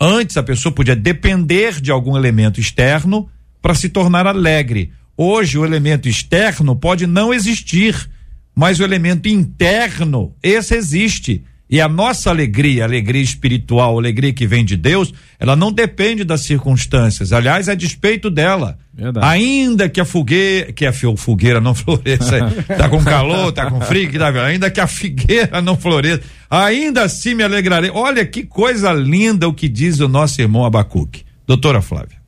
Antes a pessoa podia depender de algum elemento externo para se tornar alegre. Hoje o elemento externo pode não existir, mas o elemento interno, esse existe. E a nossa alegria, a alegria espiritual, a alegria que vem de Deus, ela não depende das circunstâncias. Aliás, é a despeito dela. Verdade. Ainda que a fogueira, que a fogueira não floresça, tá com calor, tá com frio, que tá, ainda que a figueira não floresça, ainda assim me alegrarei. Olha que coisa linda o que diz o nosso irmão Abacuque. Doutora Flávia.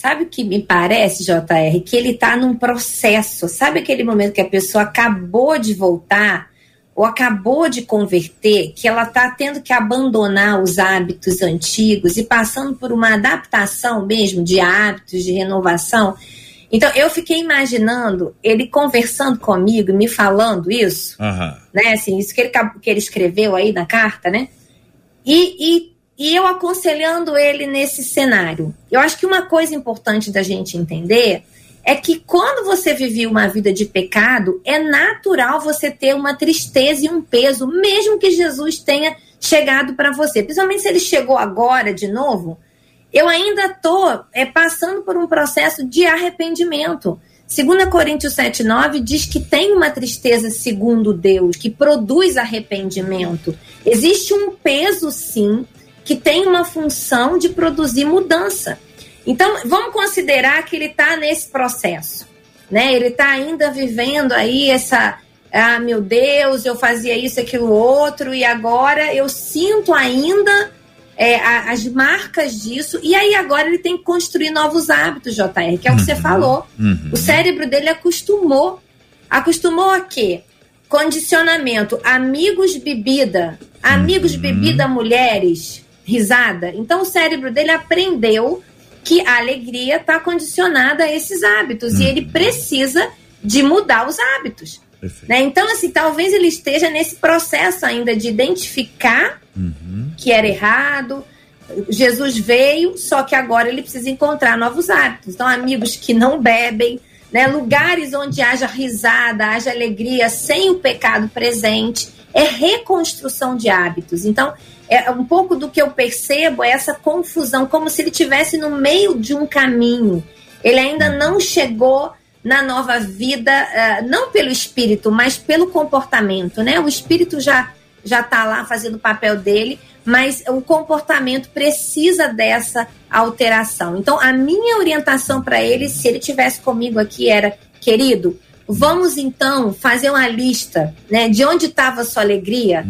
Sabe o que me parece, JR? Que ele tá num processo. Sabe aquele momento que a pessoa acabou de voltar ou acabou de converter, que ela tá tendo que abandonar os hábitos antigos e passando por uma adaptação mesmo de hábitos, de renovação? Então, eu fiquei imaginando ele conversando comigo, me falando isso, né? Assim, isso que ele, que ele escreveu aí na carta, né? E, e, e eu aconselhando ele nesse cenário. Eu acho que uma coisa importante da gente entender é que quando você vive uma vida de pecado, é natural você ter uma tristeza e um peso, mesmo que Jesus tenha chegado para você. Principalmente se ele chegou agora de novo, eu ainda estou é, passando por um processo de arrependimento. 2 Coríntios 7,9 diz que tem uma tristeza segundo Deus, que produz arrependimento. Existe um peso, sim, que tem uma função de produzir mudança. Então, vamos considerar que ele está nesse processo. Né? Ele está ainda vivendo aí essa, ah, meu Deus, eu fazia isso, aquilo, outro, e agora eu sinto ainda é, a, as marcas disso, e aí agora ele tem que construir novos hábitos, JR, que é o que você falou. Uhum. O cérebro dele acostumou. Acostumou a quê? Condicionamento, amigos, bebida. Amigos, bebida, mulheres, risada. Então o cérebro dele aprendeu que a alegria está condicionada a esses hábitos e ele precisa de mudar os hábitos. Né? Então, assim, talvez ele esteja nesse processo ainda de identificar Uhum. que era errado. Jesus veio, só que agora ele precisa encontrar novos hábitos. Então, amigos que não bebem, né? lugares onde haja risada, haja alegria, sem o pecado presente, é reconstrução de hábitos. Então, é um pouco do que eu percebo é essa confusão, como se ele tivesse no meio de um caminho. Ele ainda não chegou na nova vida, ah, não pelo espírito, mas pelo comportamento, né? O espírito já já está lá fazendo o papel dele, mas o comportamento precisa dessa alteração. Então, a minha orientação para ele, se ele tivesse comigo aqui, era: querido, vamos então fazer uma lista, né, de onde estava sua alegria.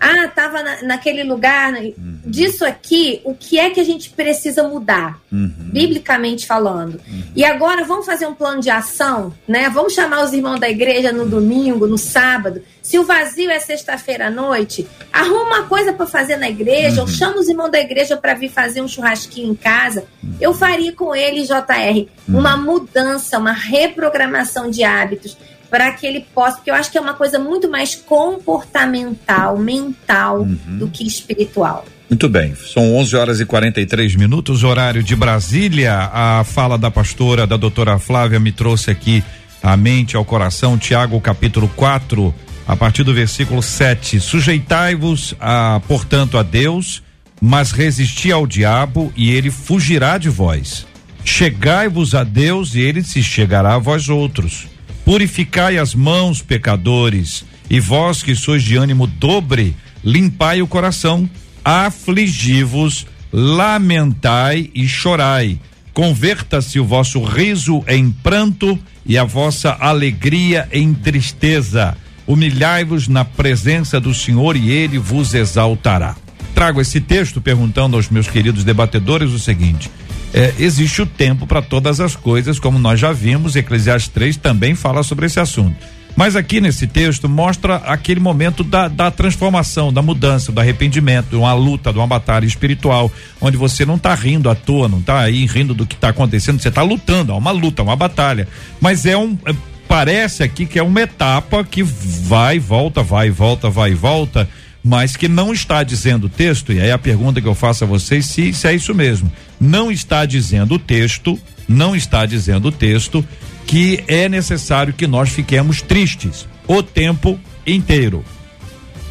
Ah, estava na, naquele lugar. né? Disso aqui, o que é que a gente precisa mudar, biblicamente falando? E agora vamos fazer um plano de ação, né? Vamos chamar os irmãos da igreja no domingo, no sábado. Se o vazio é sexta-feira à noite, arruma uma coisa para fazer na igreja, ou chama os irmãos da igreja para vir fazer um churrasquinho em casa. Eu faria com ele, JR, uma mudança, uma reprogramação de hábitos para que ele possa, porque eu acho que é uma coisa muito mais comportamental, mental, do que espiritual. Muito bem, são 11 horas e 43 minutos, horário de Brasília. A fala da pastora, da doutora Flávia, me trouxe aqui à mente, ao coração, Tiago capítulo 4, a partir do versículo 7. Sujeitai-vos, a, portanto, a Deus, mas resisti ao diabo e ele fugirá de vós. Chegai-vos a Deus e ele se chegará a vós outros. Purificai as mãos, pecadores, e vós que sois de ânimo dobre, limpai o coração, afligi-vos, lamentai e chorai. Converta-se o vosso riso em pranto e a vossa alegria em tristeza. Humilhai-vos na presença do Senhor e ele vos exaltará. Trago esse texto perguntando aos meus queridos debatedores o seguinte: é, existe o tempo para todas as coisas, como nós já vimos, Eclesiastes 3 também fala sobre esse assunto. Mas aqui nesse texto mostra aquele momento da, da transformação, da mudança, do arrependimento, de uma luta, de uma batalha espiritual, onde você não está rindo à toa, não está aí rindo do que está acontecendo, você está lutando, é uma luta, uma batalha. Mas é um. é, parece aqui que é uma etapa que vai, volta, vai, volta, vai, volta, mas que não está dizendo o texto, e aí a pergunta que eu faço a vocês se, se é isso mesmo. Não está dizendo o texto, não está dizendo o texto que é necessário que nós fiquemos tristes o tempo inteiro.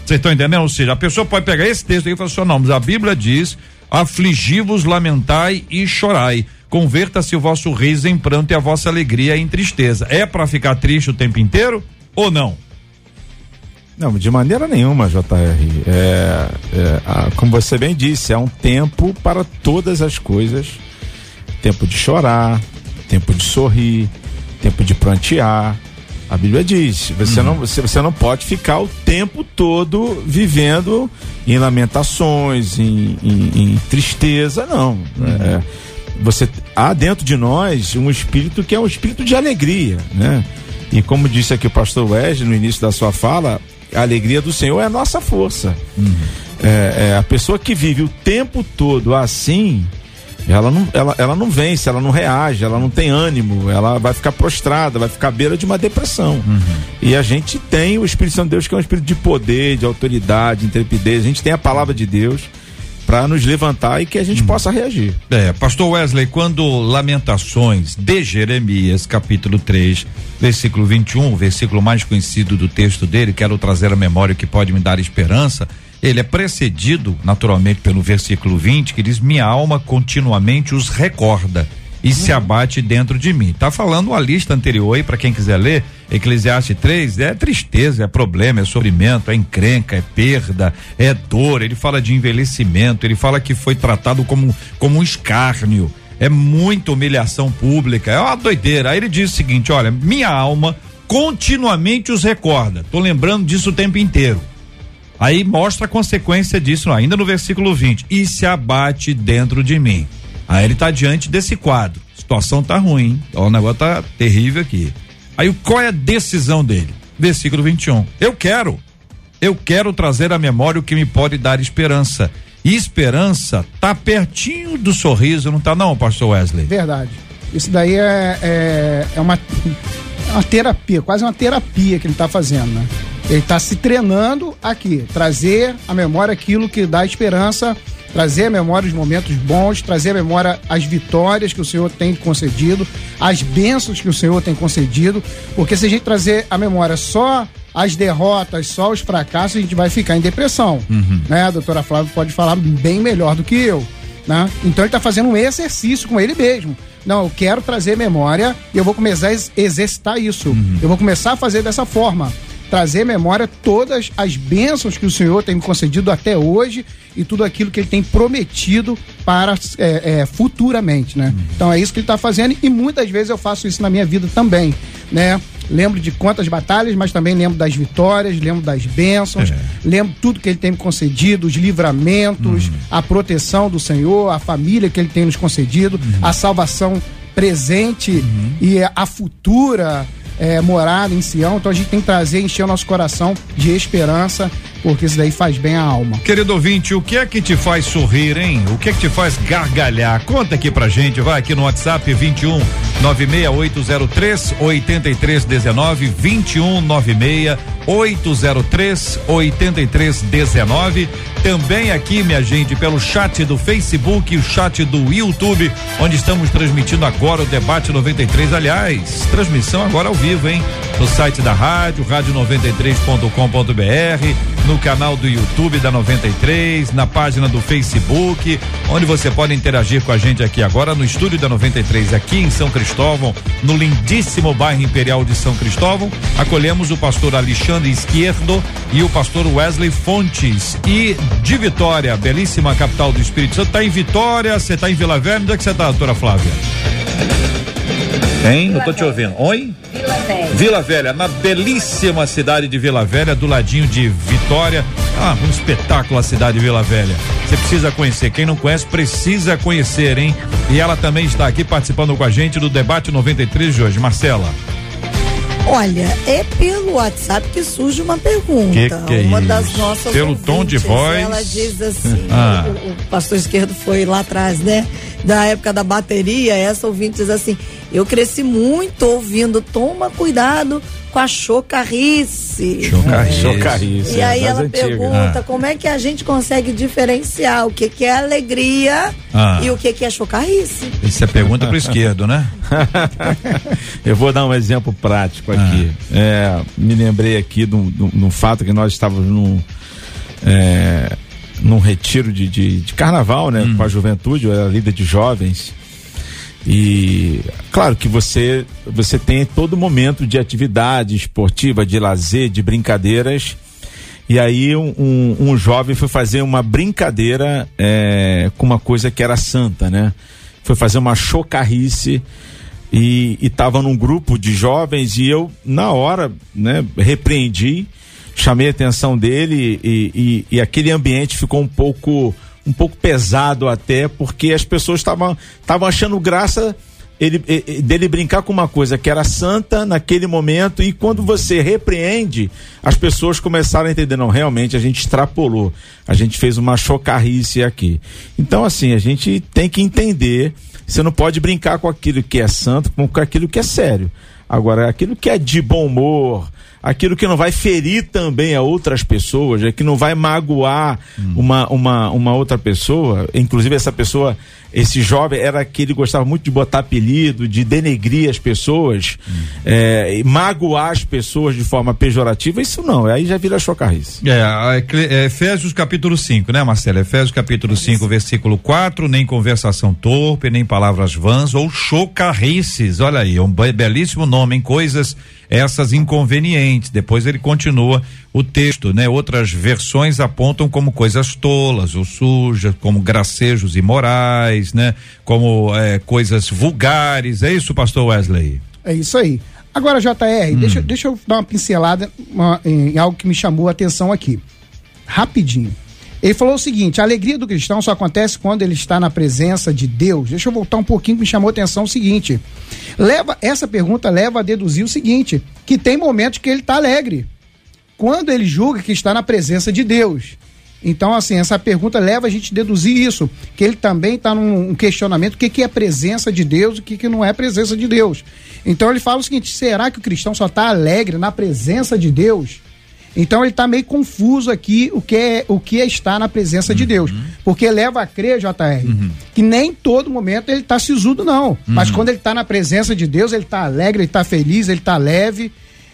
Vocês estão entendendo? Ou seja, a pessoa pode pegar esse texto e falar assim, não, mas a Bíblia diz, afligi-vos, lamentai e chorai. Converta-se o vosso riso em pranto e a vossa alegria em tristeza. É para ficar triste o tempo inteiro ou não? Não, de maneira nenhuma, JR. É, é, a- como você bem disse, há um tempo para todas as coisas. Tempo de chorar, tempo de sorrir, tempo de prantear. A Bíblia diz, você, não, você, você não pode ficar o tempo todo vivendo em lamentações, em, em- em tristeza, não. É, você há dentro de nós um espírito que é um espírito de alegria, né? E como disse aqui o pastor Wesley no início da sua fala, a alegria do Senhor é a nossa força. É, é, a pessoa que vive o tempo todo assim, ela não, ela, ela não vence, ela não reage, ela não tem ânimo, ela vai ficar prostrada, vai ficar à beira de uma depressão. E a gente tem o Espírito Santo de Deus, que é um espírito de poder, de autoridade, intrepidez. A gente tem a palavra de Deus para nos levantar e que a gente possa reagir. É, pastor Wesley, quando Lamentações de Jeremias, capítulo 3, versículo 21, o versículo mais conhecido do texto dele, quero trazer a memória que pode me dar esperança, ele é precedido naturalmente pelo versículo 20, que diz: Minha alma continuamente os recorda e se abate dentro de mim. Tá falando uma lista anterior aí para quem quiser ler, Eclesiastes 3, é tristeza, é problema, é sofrimento, é encrenca, é perda, é dor, ele fala de envelhecimento, ele fala que foi tratado como como um escárnio, é muita humilhação pública, é uma doideira. Aí ele diz o seguinte, olha, minha alma continuamente os recorda. Tô lembrando disso o tempo inteiro. Aí mostra a consequência disso, ainda no versículo 20. E se abate dentro de mim. Aí ele está diante desse quadro. Situação tá ruim, hein? o negócio tá terrível aqui. Aí qual é a decisão dele? Versículo 21. Eu quero. Eu quero trazer à memória o que me pode dar esperança. E esperança tá pertinho do sorriso, não tá não, pastor Wesley? Verdade. Isso daí é, é, é uma, é uma terapia, quase uma terapia que ele está fazendo, né? Ele está se treinando aqui, trazer à memória aquilo que dá esperança, trazer à memória os momentos bons, trazer à memória as vitórias que o Senhor tem concedido, as bênçãos que o Senhor tem concedido, porque se a gente trazer à memória só as derrotas, só os fracassos, a gente vai ficar em depressão, Uhum. né? A doutora Flávia pode falar bem melhor do que eu, né? Então ele está fazendo um exercício com ele mesmo. Não, eu quero trazer memória e eu vou começar a ex- exercitar isso. Uhum. Eu vou começar a fazer dessa forma. Trazer à memória todas as bênçãos que o Senhor tem me concedido até hoje e tudo aquilo que ele tem prometido para é, é, futuramente, né? Então é isso que ele está fazendo e muitas vezes eu faço isso na minha vida também, né? Lembro de quantas batalhas, mas também lembro das vitórias, lembro das bênçãos, É. lembro tudo que ele tem me concedido, os livramentos, a proteção do Senhor, a família que ele tem nos concedido, a salvação presente e a futura é, morada em Sião. Então a gente tem que trazer, encher o nosso coração de esperança, porque isso daí faz bem à alma. Querido ouvinte, o que é que te faz sorrir, hein? O que é que te faz gargalhar? Conta aqui pra gente, vai aqui no WhatsApp 21 96803 8319 21 96 803 8319. Também aqui, minha gente, pelo chat do Facebook e o chat do YouTube, onde estamos transmitindo agora o debate 93. Aliás, transmissão agora ao vivo, hein? No site da rádio, rádio93.com.br, no canal do YouTube da 93, na página do Facebook, onde você pode interagir com a gente aqui agora no estúdio da 93, aqui em São Cristóvão, no lindíssimo bairro Imperial de São Cristóvão. Acolhemos o pastor Alexandre Esquerdo e o pastor Wesley Fontes. E de Vitória, belíssima capital do Espírito Santo. Tá em Vitória, você tá em Vila Velha? Onde é que você tá, doutora Flávia? Hein? Não tô te ouvindo. Oi? Vila Velha. Vila Velha, na belíssima cidade de Vila Velha, do ladinho de Vitória. Ah, um espetáculo a cidade de Vila Velha. Você precisa conhecer. Quem não conhece, precisa conhecer, hein? E ela também está aqui participando com a gente do debate 93 de hoje. Marcela. Olha, é pelo WhatsApp que surge uma pergunta. Que que é uma isso? das nossas Pelo tom de ouvintes, voz. Ela diz assim, Ah. o, o pastor esquerdo foi lá atrás, né? Da época da bateria, essa ouvinte diz assim, eu cresci muito ouvindo, toma cuidado com a chocarrice. Chocarrice. Chocarrice. E é, aí das ela antigas. pergunta Ah. como é que a gente consegue diferenciar o que, que é alegria Ah. e o que, que é chocarrice. Essa é pergunta pro esquerdo, né? Eu vou dar um exemplo prático aqui. É, me lembrei aqui de um- fato que nós estávamos num, é, num retiro de, de, de carnaval, né? Com a juventude, eu era líder de jovens. E claro que você você tem todo momento de atividade esportiva, de lazer, de brincadeiras. E aí um, um, um jovem foi fazer uma brincadeira é, com uma coisa que era santa, né? Foi fazer uma chocarrice e estava num grupo de jovens e eu na hora né repreendi chamei a atenção dele e, e, e aquele ambiente ficou um pouco um pouco pesado até porque as pessoas estavam achando graça ele, dele brincar com uma coisa que era santa naquele momento e quando você repreende as pessoas começaram a entender não realmente a gente extrapolou a gente fez uma chocarrice aqui então assim a gente tem que entender você não pode brincar com aquilo que é santo com aquilo que é sério. Agora, aquilo que é de bom humor, aquilo que não vai ferir também a outras pessoas, é que não vai magoar uma, uma, uma outra pessoa, inclusive essa pessoa, esse jovem era aquele que gostava muito de botar apelido, de denegrir as pessoas, é, e magoar as pessoas de forma pejorativa, isso não, aí já vira chocarrice. É, é, Efésios capítulo 5, né, Marcela? Efésios capítulo 5, versículo 4, nem conversação torpe, nem palavras vãs ou chocarrices. Olha aí, é um be- belíssimo nome, em coisas essas inconvenientes. Depois ele continua o texto, né? Outras versões apontam como coisas tolas ou sujas, como gracejos imorais, né? Como é, coisas vulgares. É isso, pastor Wesley? É isso aí. Agora, JR, deixa, deixa eu dar uma pincelada uma- em algo que me chamou a atenção aqui. Rapidinho. Ele falou o seguinte: a alegria do cristão só acontece quando ele está na presença de Deus. Deixa eu voltar um pouquinho que me chamou a atenção o seguinte. Leva, essa pergunta leva a deduzir o seguinte: que tem momentos que ele está alegre. Quando ele julga que está na presença de Deus. Então, assim, essa pergunta leva a gente a deduzir isso, que ele também está num um questionamento, o que, que é presença de Deus e o que, que não é presença de Deus. Então ele fala o seguinte: será que o cristão só está alegre na presença de Deus? Então ele está meio confuso aqui o que é o que é estar na presença de Deus. Porque leva a crer, JR, que nem todo momento ele está sisudo, não. Mas quando ele está na presença de Deus, ele está alegre, ele está feliz, ele está leve.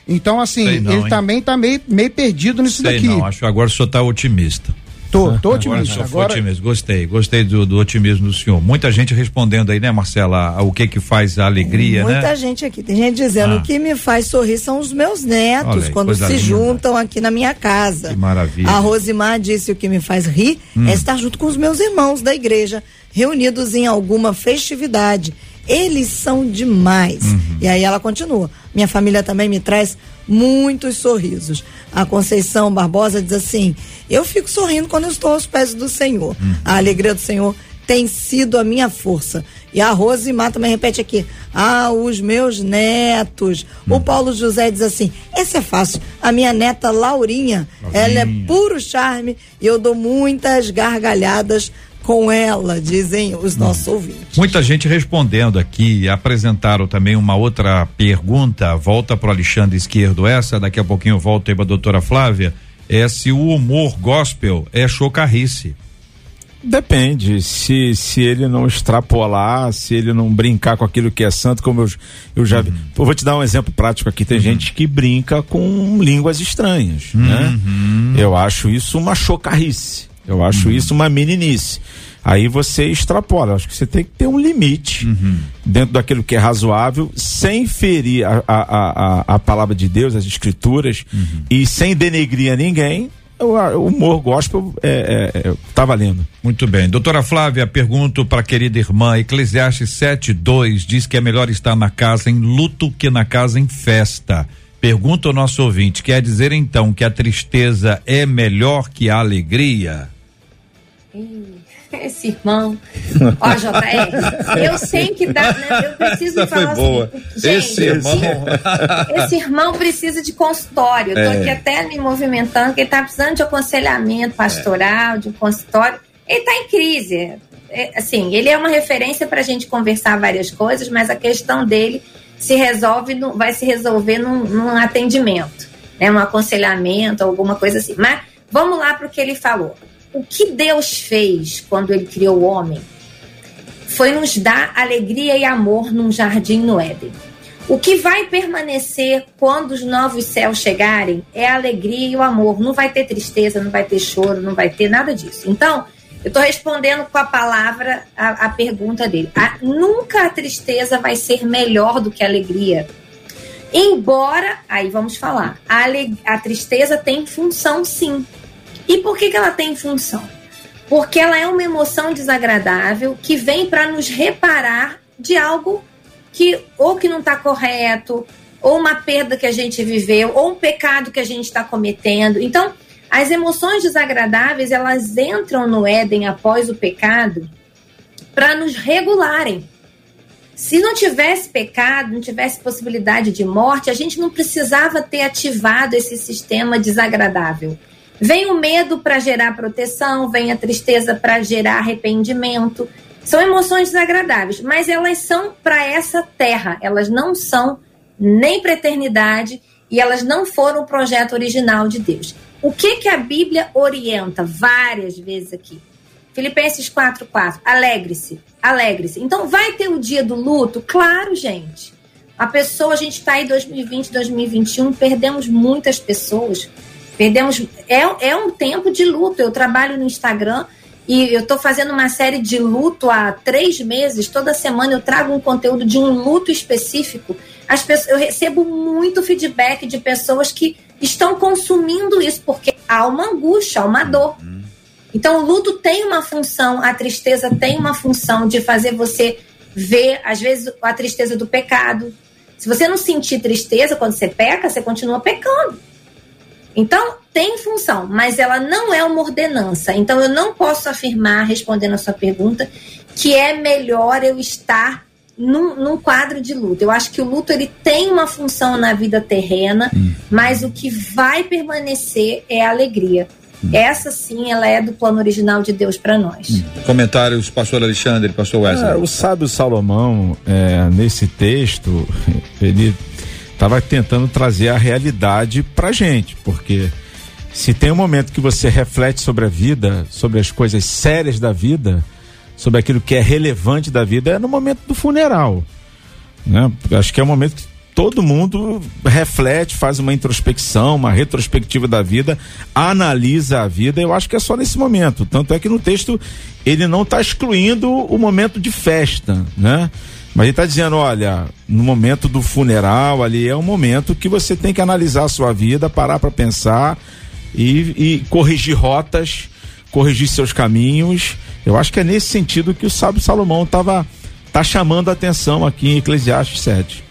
Então, assim, não, ele hein? também está meio, meio perdido nisso Sei daqui. não, acho que agora o senhor está otimista. Tô, tô Agora o otimista. foi Agora, otimista. Gostei, gostei do, do otimismo do senhor. Muita gente respondendo aí, né, Marcela, o que que faz a alegria, Muita né? gente aqui. Tem gente dizendo Ah. o que me faz sorrir são os meus netos aí, quando se linda. juntam aqui na minha casa. Que maravilha. A Rosimar disse o que me faz rir Hum. é estar junto com os meus irmãos da igreja, reunidos em alguma festividade. Eles são demais. Uhum. E aí ela continua. Minha família também me traz muitos sorrisos. A Conceição Barbosa diz assim: Eu fico sorrindo quando eu estou aos pés do Senhor. Uhum. A alegria do Senhor tem sido a minha força. E a Rosimar também repete aqui: Ah, os meus netos. Hum. O Paulo José diz assim: Esse é fácil. A minha neta Laurinha, ela é puro charme e eu dou muitas gargalhadas com ela, dizem os Hum. nossos ouvintes. Muita gente respondendo aqui, apresentaram também uma outra pergunta, volta para o Alexandre Esquerdo essa, daqui a pouquinho eu volto aí para a doutora Flávia, é se o humor gospel é chocarrice. Depende, se, se ele não extrapolar, se ele não brincar com aquilo que é santo, como eu, eu já vi. Eu vou te dar um exemplo prático aqui. Tem gente que brinca com línguas estranhas, né? Eu acho isso uma chocarrice. Eu acho isso uma meninice. Aí você extrapola. Acho que você tem que ter um limite dentro daquilo que é razoável, sem ferir a, a, a, a- palavra de Deus, as escrituras, e sem denegrir a ninguém. O, humor gospel é, é, é, tá valendo. Muito bem. Doutora Flávia, pergunto para a querida irmã, Eclesiastes 7:2 diz que é melhor estar na casa em luto que na casa em festa. Pergunta ao nosso ouvinte, quer dizer então que a tristeza é melhor que a alegria? Esse irmão. Ó, JR, eu tenho que dar, né? Eu preciso falar o seguinte, gente, Esse irmão precisa de consultório. Eu tô aqui até me movimentando, que ele tá precisando de aconselhamento pastoral, de um consultório. Ele tá em crise. É, assim, ele é uma referência para a gente conversar várias coisas, mas a questão dele se resolve, no- vai se resolver num, num atendimento, né? Um aconselhamento, alguma coisa assim. Mas vamos lá para o que ele falou. O que Deus fez quando ele criou o homem foi nos dar alegria e amor num jardim no Éden. O que vai permanecer quando os novos céus chegarem é a alegria e o amor. Não vai ter tristeza, não vai ter choro, não vai ter nada disso. Então, eu estou respondendo com a palavra a, a pergunta dele. A- nunca a tristeza vai ser melhor do que a alegria. Embora, aí vamos falar, a, a tristeza tem função sim. E por que, que ela tem função? Porque ela é uma emoção desagradável que vem para nos reparar de algo que ou que não está correto, ou uma perda que a gente viveu, ou um pecado que a gente está cometendo. Então, as emoções desagradáveis elas entram no Éden após o pecado para nos regularem. Se não tivesse pecado, não tivesse possibilidade de morte, a gente não precisava ter ativado esse sistema desagradável. Vem o medo para gerar proteção, vem a tristeza para gerar arrependimento. São emoções desagradáveis, mas elas são para essa terra, elas não são nem para eternidade e elas não foram o projeto original de Deus. O que que a Bíblia orienta várias vezes aqui? Filipenses 4:4. Alegre-se, alegre-se. Então vai ter o dia do luto? Claro, gente. A pessoa, a gente está aí 2020, 2021, perdemos muitas pessoas. Perdemos. É, é um tempo de luto. Eu trabalho no Instagram e eu estou fazendo uma série de luto há três meses. Toda semana eu trago um conteúdo de um luto específico. As pessoas, eu recebo muito feedback de pessoas que estão consumindo isso, porque há uma angústia, há uma dor. Então, o luto tem uma função, a tristeza tem uma função de fazer você ver, às vezes, a tristeza do pecado, Se você não sentir tristeza quando você peca, você continua pecando. Então, tem função, mas ela não é uma ordenança. Então, eu não posso afirmar, respondendo a sua pergunta, que é melhor eu estar num, num quadro de luto. Eu acho que o luto ele tem uma função na vida terrena, Hum. mas o que vai permanecer é a alegria. Hum. Essa sim, ela é do plano original de Deus para nós. Comentários, pastor Alexandre, pastor Wesley. É, o sábio Salomão, é, nesse texto, ele estava tentando trazer a realidade pra gente, porque se tem um momento que você reflete sobre a vida, sobre as coisas sérias da vida, sobre aquilo que é relevante da vida, é no momento do funeral. Né? Acho que é o momento que todo mundo reflete, faz uma introspecção, uma retrospectiva da vida, analisa a vida. Eu acho que é só nesse momento. Tanto é que no texto ele não está excluindo o momento de festa, né? Mas ele está dizendo, olha, no momento do funeral ali é um momento que você tem que analisar a sua vida, parar para pensar e, e corrigir rotas, corrigir seus caminhos. Eu acho que é nesse sentido que o sábio Salomão estava tá chamando a atenção aqui em Eclesiastes 7.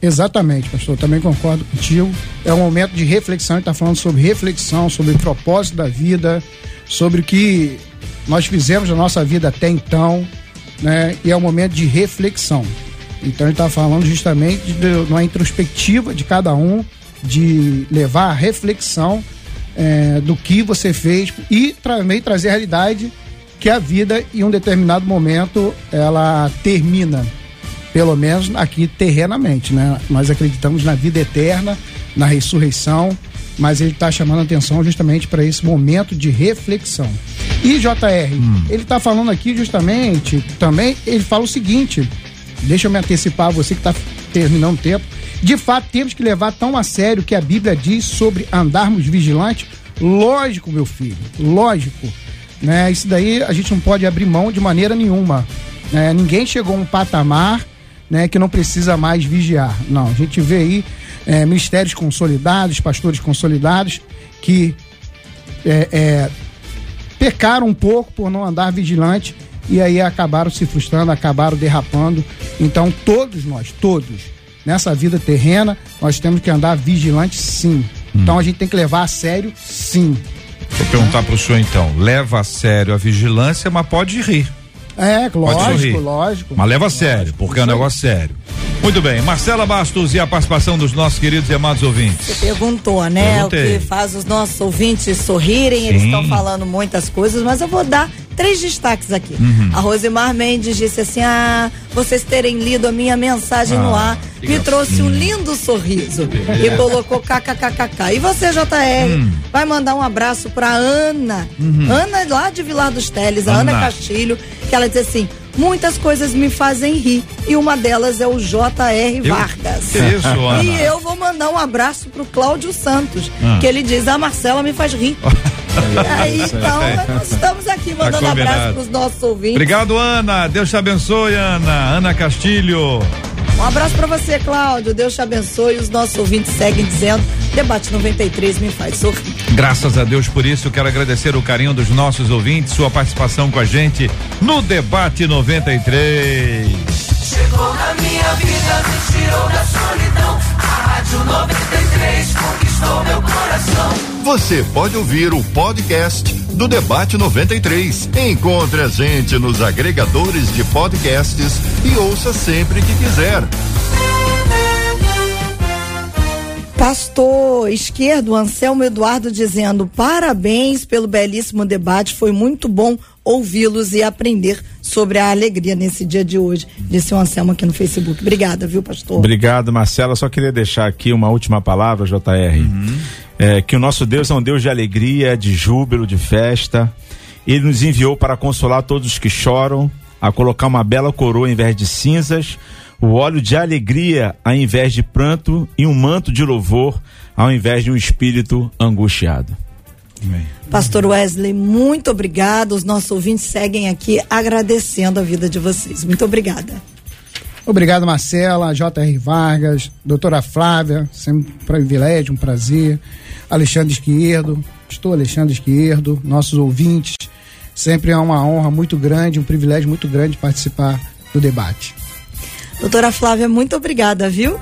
Exatamente, pastor. Eu também concordo contigo. É um momento de reflexão. Ele está falando sobre reflexão, sobre o propósito da vida, sobre o que nós fizemos na nossa vida até então, né? E é um momento de reflexão. Então ele está falando justamente de, uma introspectiva de cada um, de levar a reflexão eh, do que você fez e também trazer a realidade que a vida, em um determinado momento, ela termina pelo menos aqui terrenamente, né? Nós acreditamos na vida eterna, na ressurreição, mas ele está chamando a atenção justamente para esse momento de reflexão. E JR, ele está falando aqui justamente também, ele fala o seguinte: deixa eu me antecipar, você que está terminando o tempo. De fato, temos que levar tão a sério o que a Bíblia diz sobre andarmos vigilantes. Lógico, meu filho, lógico. Né? Isso daí a gente não pode abrir mão de maneira nenhuma. né? ninguém chegou a um patamar né, que não precisa mais vigiar. Não, a gente vê aí é, ministérios consolidados, pastores consolidados que é, é, pecaram um pouco por não andar vigilante e aí acabaram se frustrando, acabaram derrapando. Então, todos nós, todos, nessa vida terrena, nós temos que andar vigilante sim. Então a gente tem que levar a sério sim. Vou perguntar pro senhor então. Leva a sério a vigilância, mas pode rir. É, Pode lógico, lógico. Mas leva a sério, porque é um negócio sério. Muito bem, Marcela Bastos e a participação dos nossos queridos e amados ouvintes. Você perguntou, né? Perguntei. O que faz os nossos ouvintes sorrirem. Eles Sim. estão falando muitas coisas, mas eu vou dar três destaques aqui. Uhum. A Rosemar Mendes disse assim: Ah, vocês terem lido a minha mensagem no Ah, ar que me trouxe um gracinha. lindo sorriso. E colocou kkkk. E você, JR, Hum. vai mandar um abraço pra Ana. Ana lá de Vilar dos Teles, a Ana, Uhum. Ana. Castilho, que ela diz assim. Muitas coisas me fazem rir e uma delas é o J.R. Vargas. Isso, Ana? E eu vou mandar um abraço pro Cláudio Santos, Ah. que ele diz: a Marcela me faz rir. Aí, então, nós estamos aqui mandando Tá abraço pros nossos ouvintes. Obrigado, Ana. Deus te abençoe, Ana. Ana Castilho. Um abraço pra você, Cláudio. Deus te abençoe. Os nossos ouvintes seguem dizendo: Debate 93 me faz sorrir. Graças a Deus por isso, quero agradecer o carinho dos nossos ouvintes, sua participação com a gente no Debate 93. Chegou na minha vida, me tirou da solidão. A Rádio 93 conquistou meu coração. Você pode ouvir o podcast do Debate 93. Encontre a gente nos agregadores de podcasts e ouça sempre que quiser. Pastor esquerdo, Anselmo Eduardo, dizendo: parabéns pelo belíssimo debate. Foi muito bom ouvi-los e aprender sobre a alegria nesse dia de hoje. Disse o Anselmo aqui no Facebook. Obrigada, viu, pastor? Obrigado, Marcela. Só queria deixar aqui uma última palavra, JR. É, que o nosso Deus é um Deus de alegria, de júbilo, de festa. Ele nos enviou para consolar todos os que choram, a colocar uma bela coroa em vez de cinzas, o óleo de alegria ao invés de pranto e um manto de louvor ao invés de um espírito angustiado. Pastor Wesley, muito obrigada. Os nossos ouvintes seguem aqui agradecendo a vida de vocês. Muito obrigada. Obrigado, Marcela, J.R. Vargas, doutora Flávia, sempre um privilégio, um prazer. Alexandre Esquerdo, estou Alexandre Esquerdo, nossos ouvintes. Sempre é uma honra muito grande, um privilégio muito grande participar do debate. Doutora Flávia, muito obrigada, viu?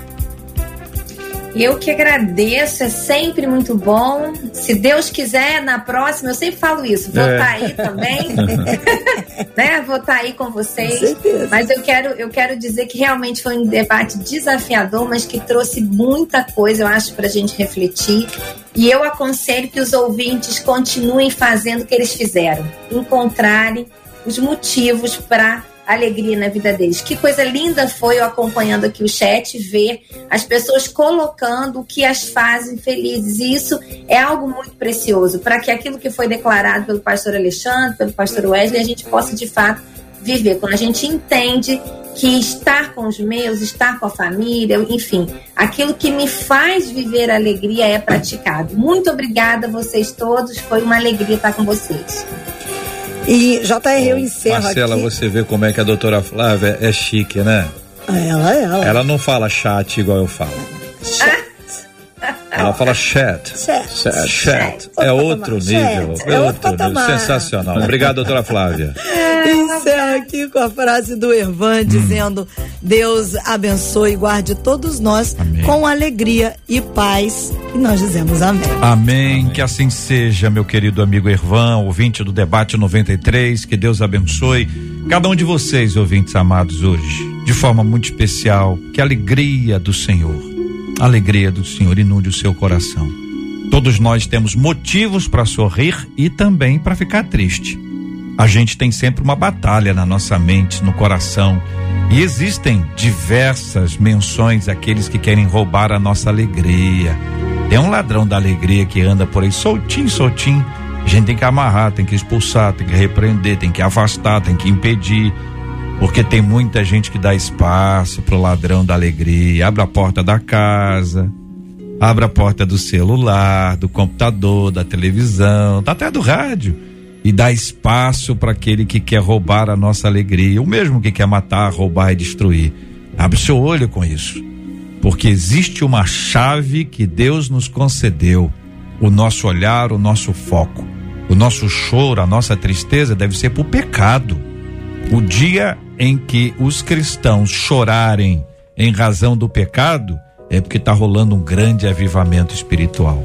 Eu que agradeço, é sempre muito bom. Se Deus quiser, na próxima, eu sempre falo isso, vou estar É. aí também, né? Vou estar aí com vocês. Com certeza. Mas eu quero, eu quero dizer que realmente foi um debate desafiador, mas que trouxe muita coisa, eu acho, para a gente refletir. E eu aconselho que os ouvintes continuem fazendo o que eles fizeram, encontrarem os motivos para alegria na vida deles. Que coisa linda foi eu acompanhando aqui o chat, ver as pessoas colocando o que as fazem felizes. E isso é algo muito precioso para que aquilo que foi declarado pelo pastor Alexandre, pelo pastor Wesley, a gente possa de fato viver. Quando a gente entende que estar com os meus, estar com a família, enfim, aquilo que me faz viver a alegria é praticado. Muito obrigada a vocês todos, foi uma alegria estar com vocês. E JR, eu encerro Marcela, aqui. você vê como é que a doutora Flávia é chique, né? Ela, ela. Ela não fala chat igual eu falo. Ela fala chat. Chat. Chat. Chat. Outro É outro nível. Chat. É É outro nível. Sensacional. Obrigado, doutora Flávia. Encerro aqui com a frase do Ervan dizendo: Deus abençoe e guarde todos nós Amém. com alegria e paz. E nós dizemos amém. Amém. Que assim seja, meu querido amigo Ervan, ouvinte do Debate 93. Que Deus abençoe cada um de vocês, ouvintes amados, hoje, de forma muito especial. Que alegria do Senhor, a alegria do Senhor inunde o seu coração. Todos nós temos motivos para sorrir e também para ficar triste. A gente tem sempre uma batalha na nossa mente, no coração. E existem diversas menções àqueles que querem roubar a nossa alegria. Tem um ladrão da alegria que anda por aí soltinho, soltinho. A gente tem que amarrar, tem que expulsar, tem que repreender, tem que afastar, tem que impedir. Porque tem muita gente que dá espaço pro ladrão da alegria. Abre a porta da casa, abre a porta do celular, do computador, da televisão, tá até do rádio e dá espaço para aquele que quer roubar a nossa alegria, o mesmo que quer matar, roubar e destruir. Abre seu olho com isso, porque existe uma chave que Deus nos concedeu. O nosso olhar, o nosso foco, o nosso choro, a nossa tristeza deve ser o pecado. O dia em que os cristãos chorarem em razão do pecado é porque está rolando um grande avivamento espiritual.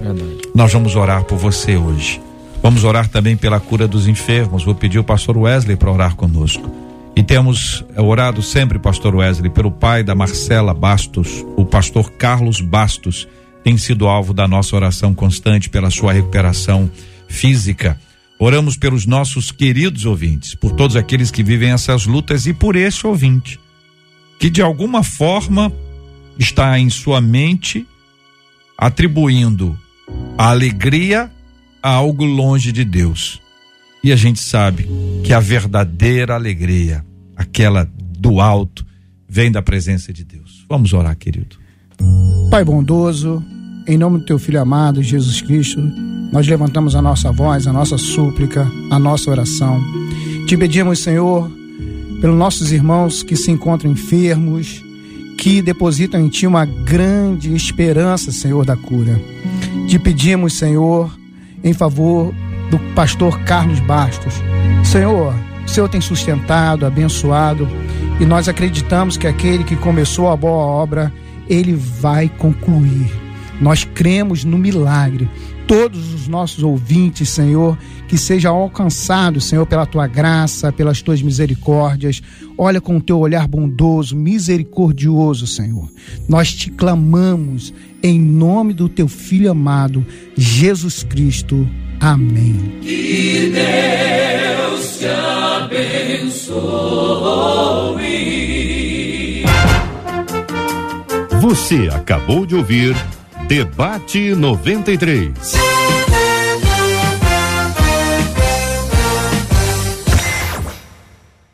Nós vamos orar por você hoje. Vamos orar também pela cura dos enfermos. Vou pedir o pastor Wesley para orar conosco. E temos eh, orado sempre, pastor Wesley, pelo pai da Marcela Bastos, o pastor Carlos Bastos, tem sido alvo da nossa oração constante pela sua recuperação física. Oramos pelos nossos queridos ouvintes, por todos aqueles que vivem essas lutas e por esse ouvinte, que de alguma forma está em sua mente atribuindo a alegria a algo longe de Deus. E a gente sabe que a verdadeira alegria, aquela do alto, vem da presença de Deus. Vamos orar, querido. Pai bondoso, em nome do teu filho amado, Jesus Cristo, nós levantamos a nossa voz, a nossa súplica, a nossa oração. Te pedimos, Senhor, pelos nossos irmãos que se encontram enfermos, que depositam em Ti uma grande esperança, Senhor, da cura. Te pedimos, Senhor, em favor do pastor Carlos Bastos. Senhor, o Senhor tem sustentado, abençoado, e nós acreditamos que aquele que começou a boa obra, ele vai concluir. Nós cremos no milagre. Todos os nossos ouvintes, Senhor, que sejam alcançados, Senhor, pela tua graça, pelas tuas misericórdias. Olha com o teu olhar bondoso, misericordioso, Senhor. Nós te clamamos em nome do teu filho amado, Jesus Cristo. Amém. Que Deus te abençoe. Você acabou de ouvir Debate 93.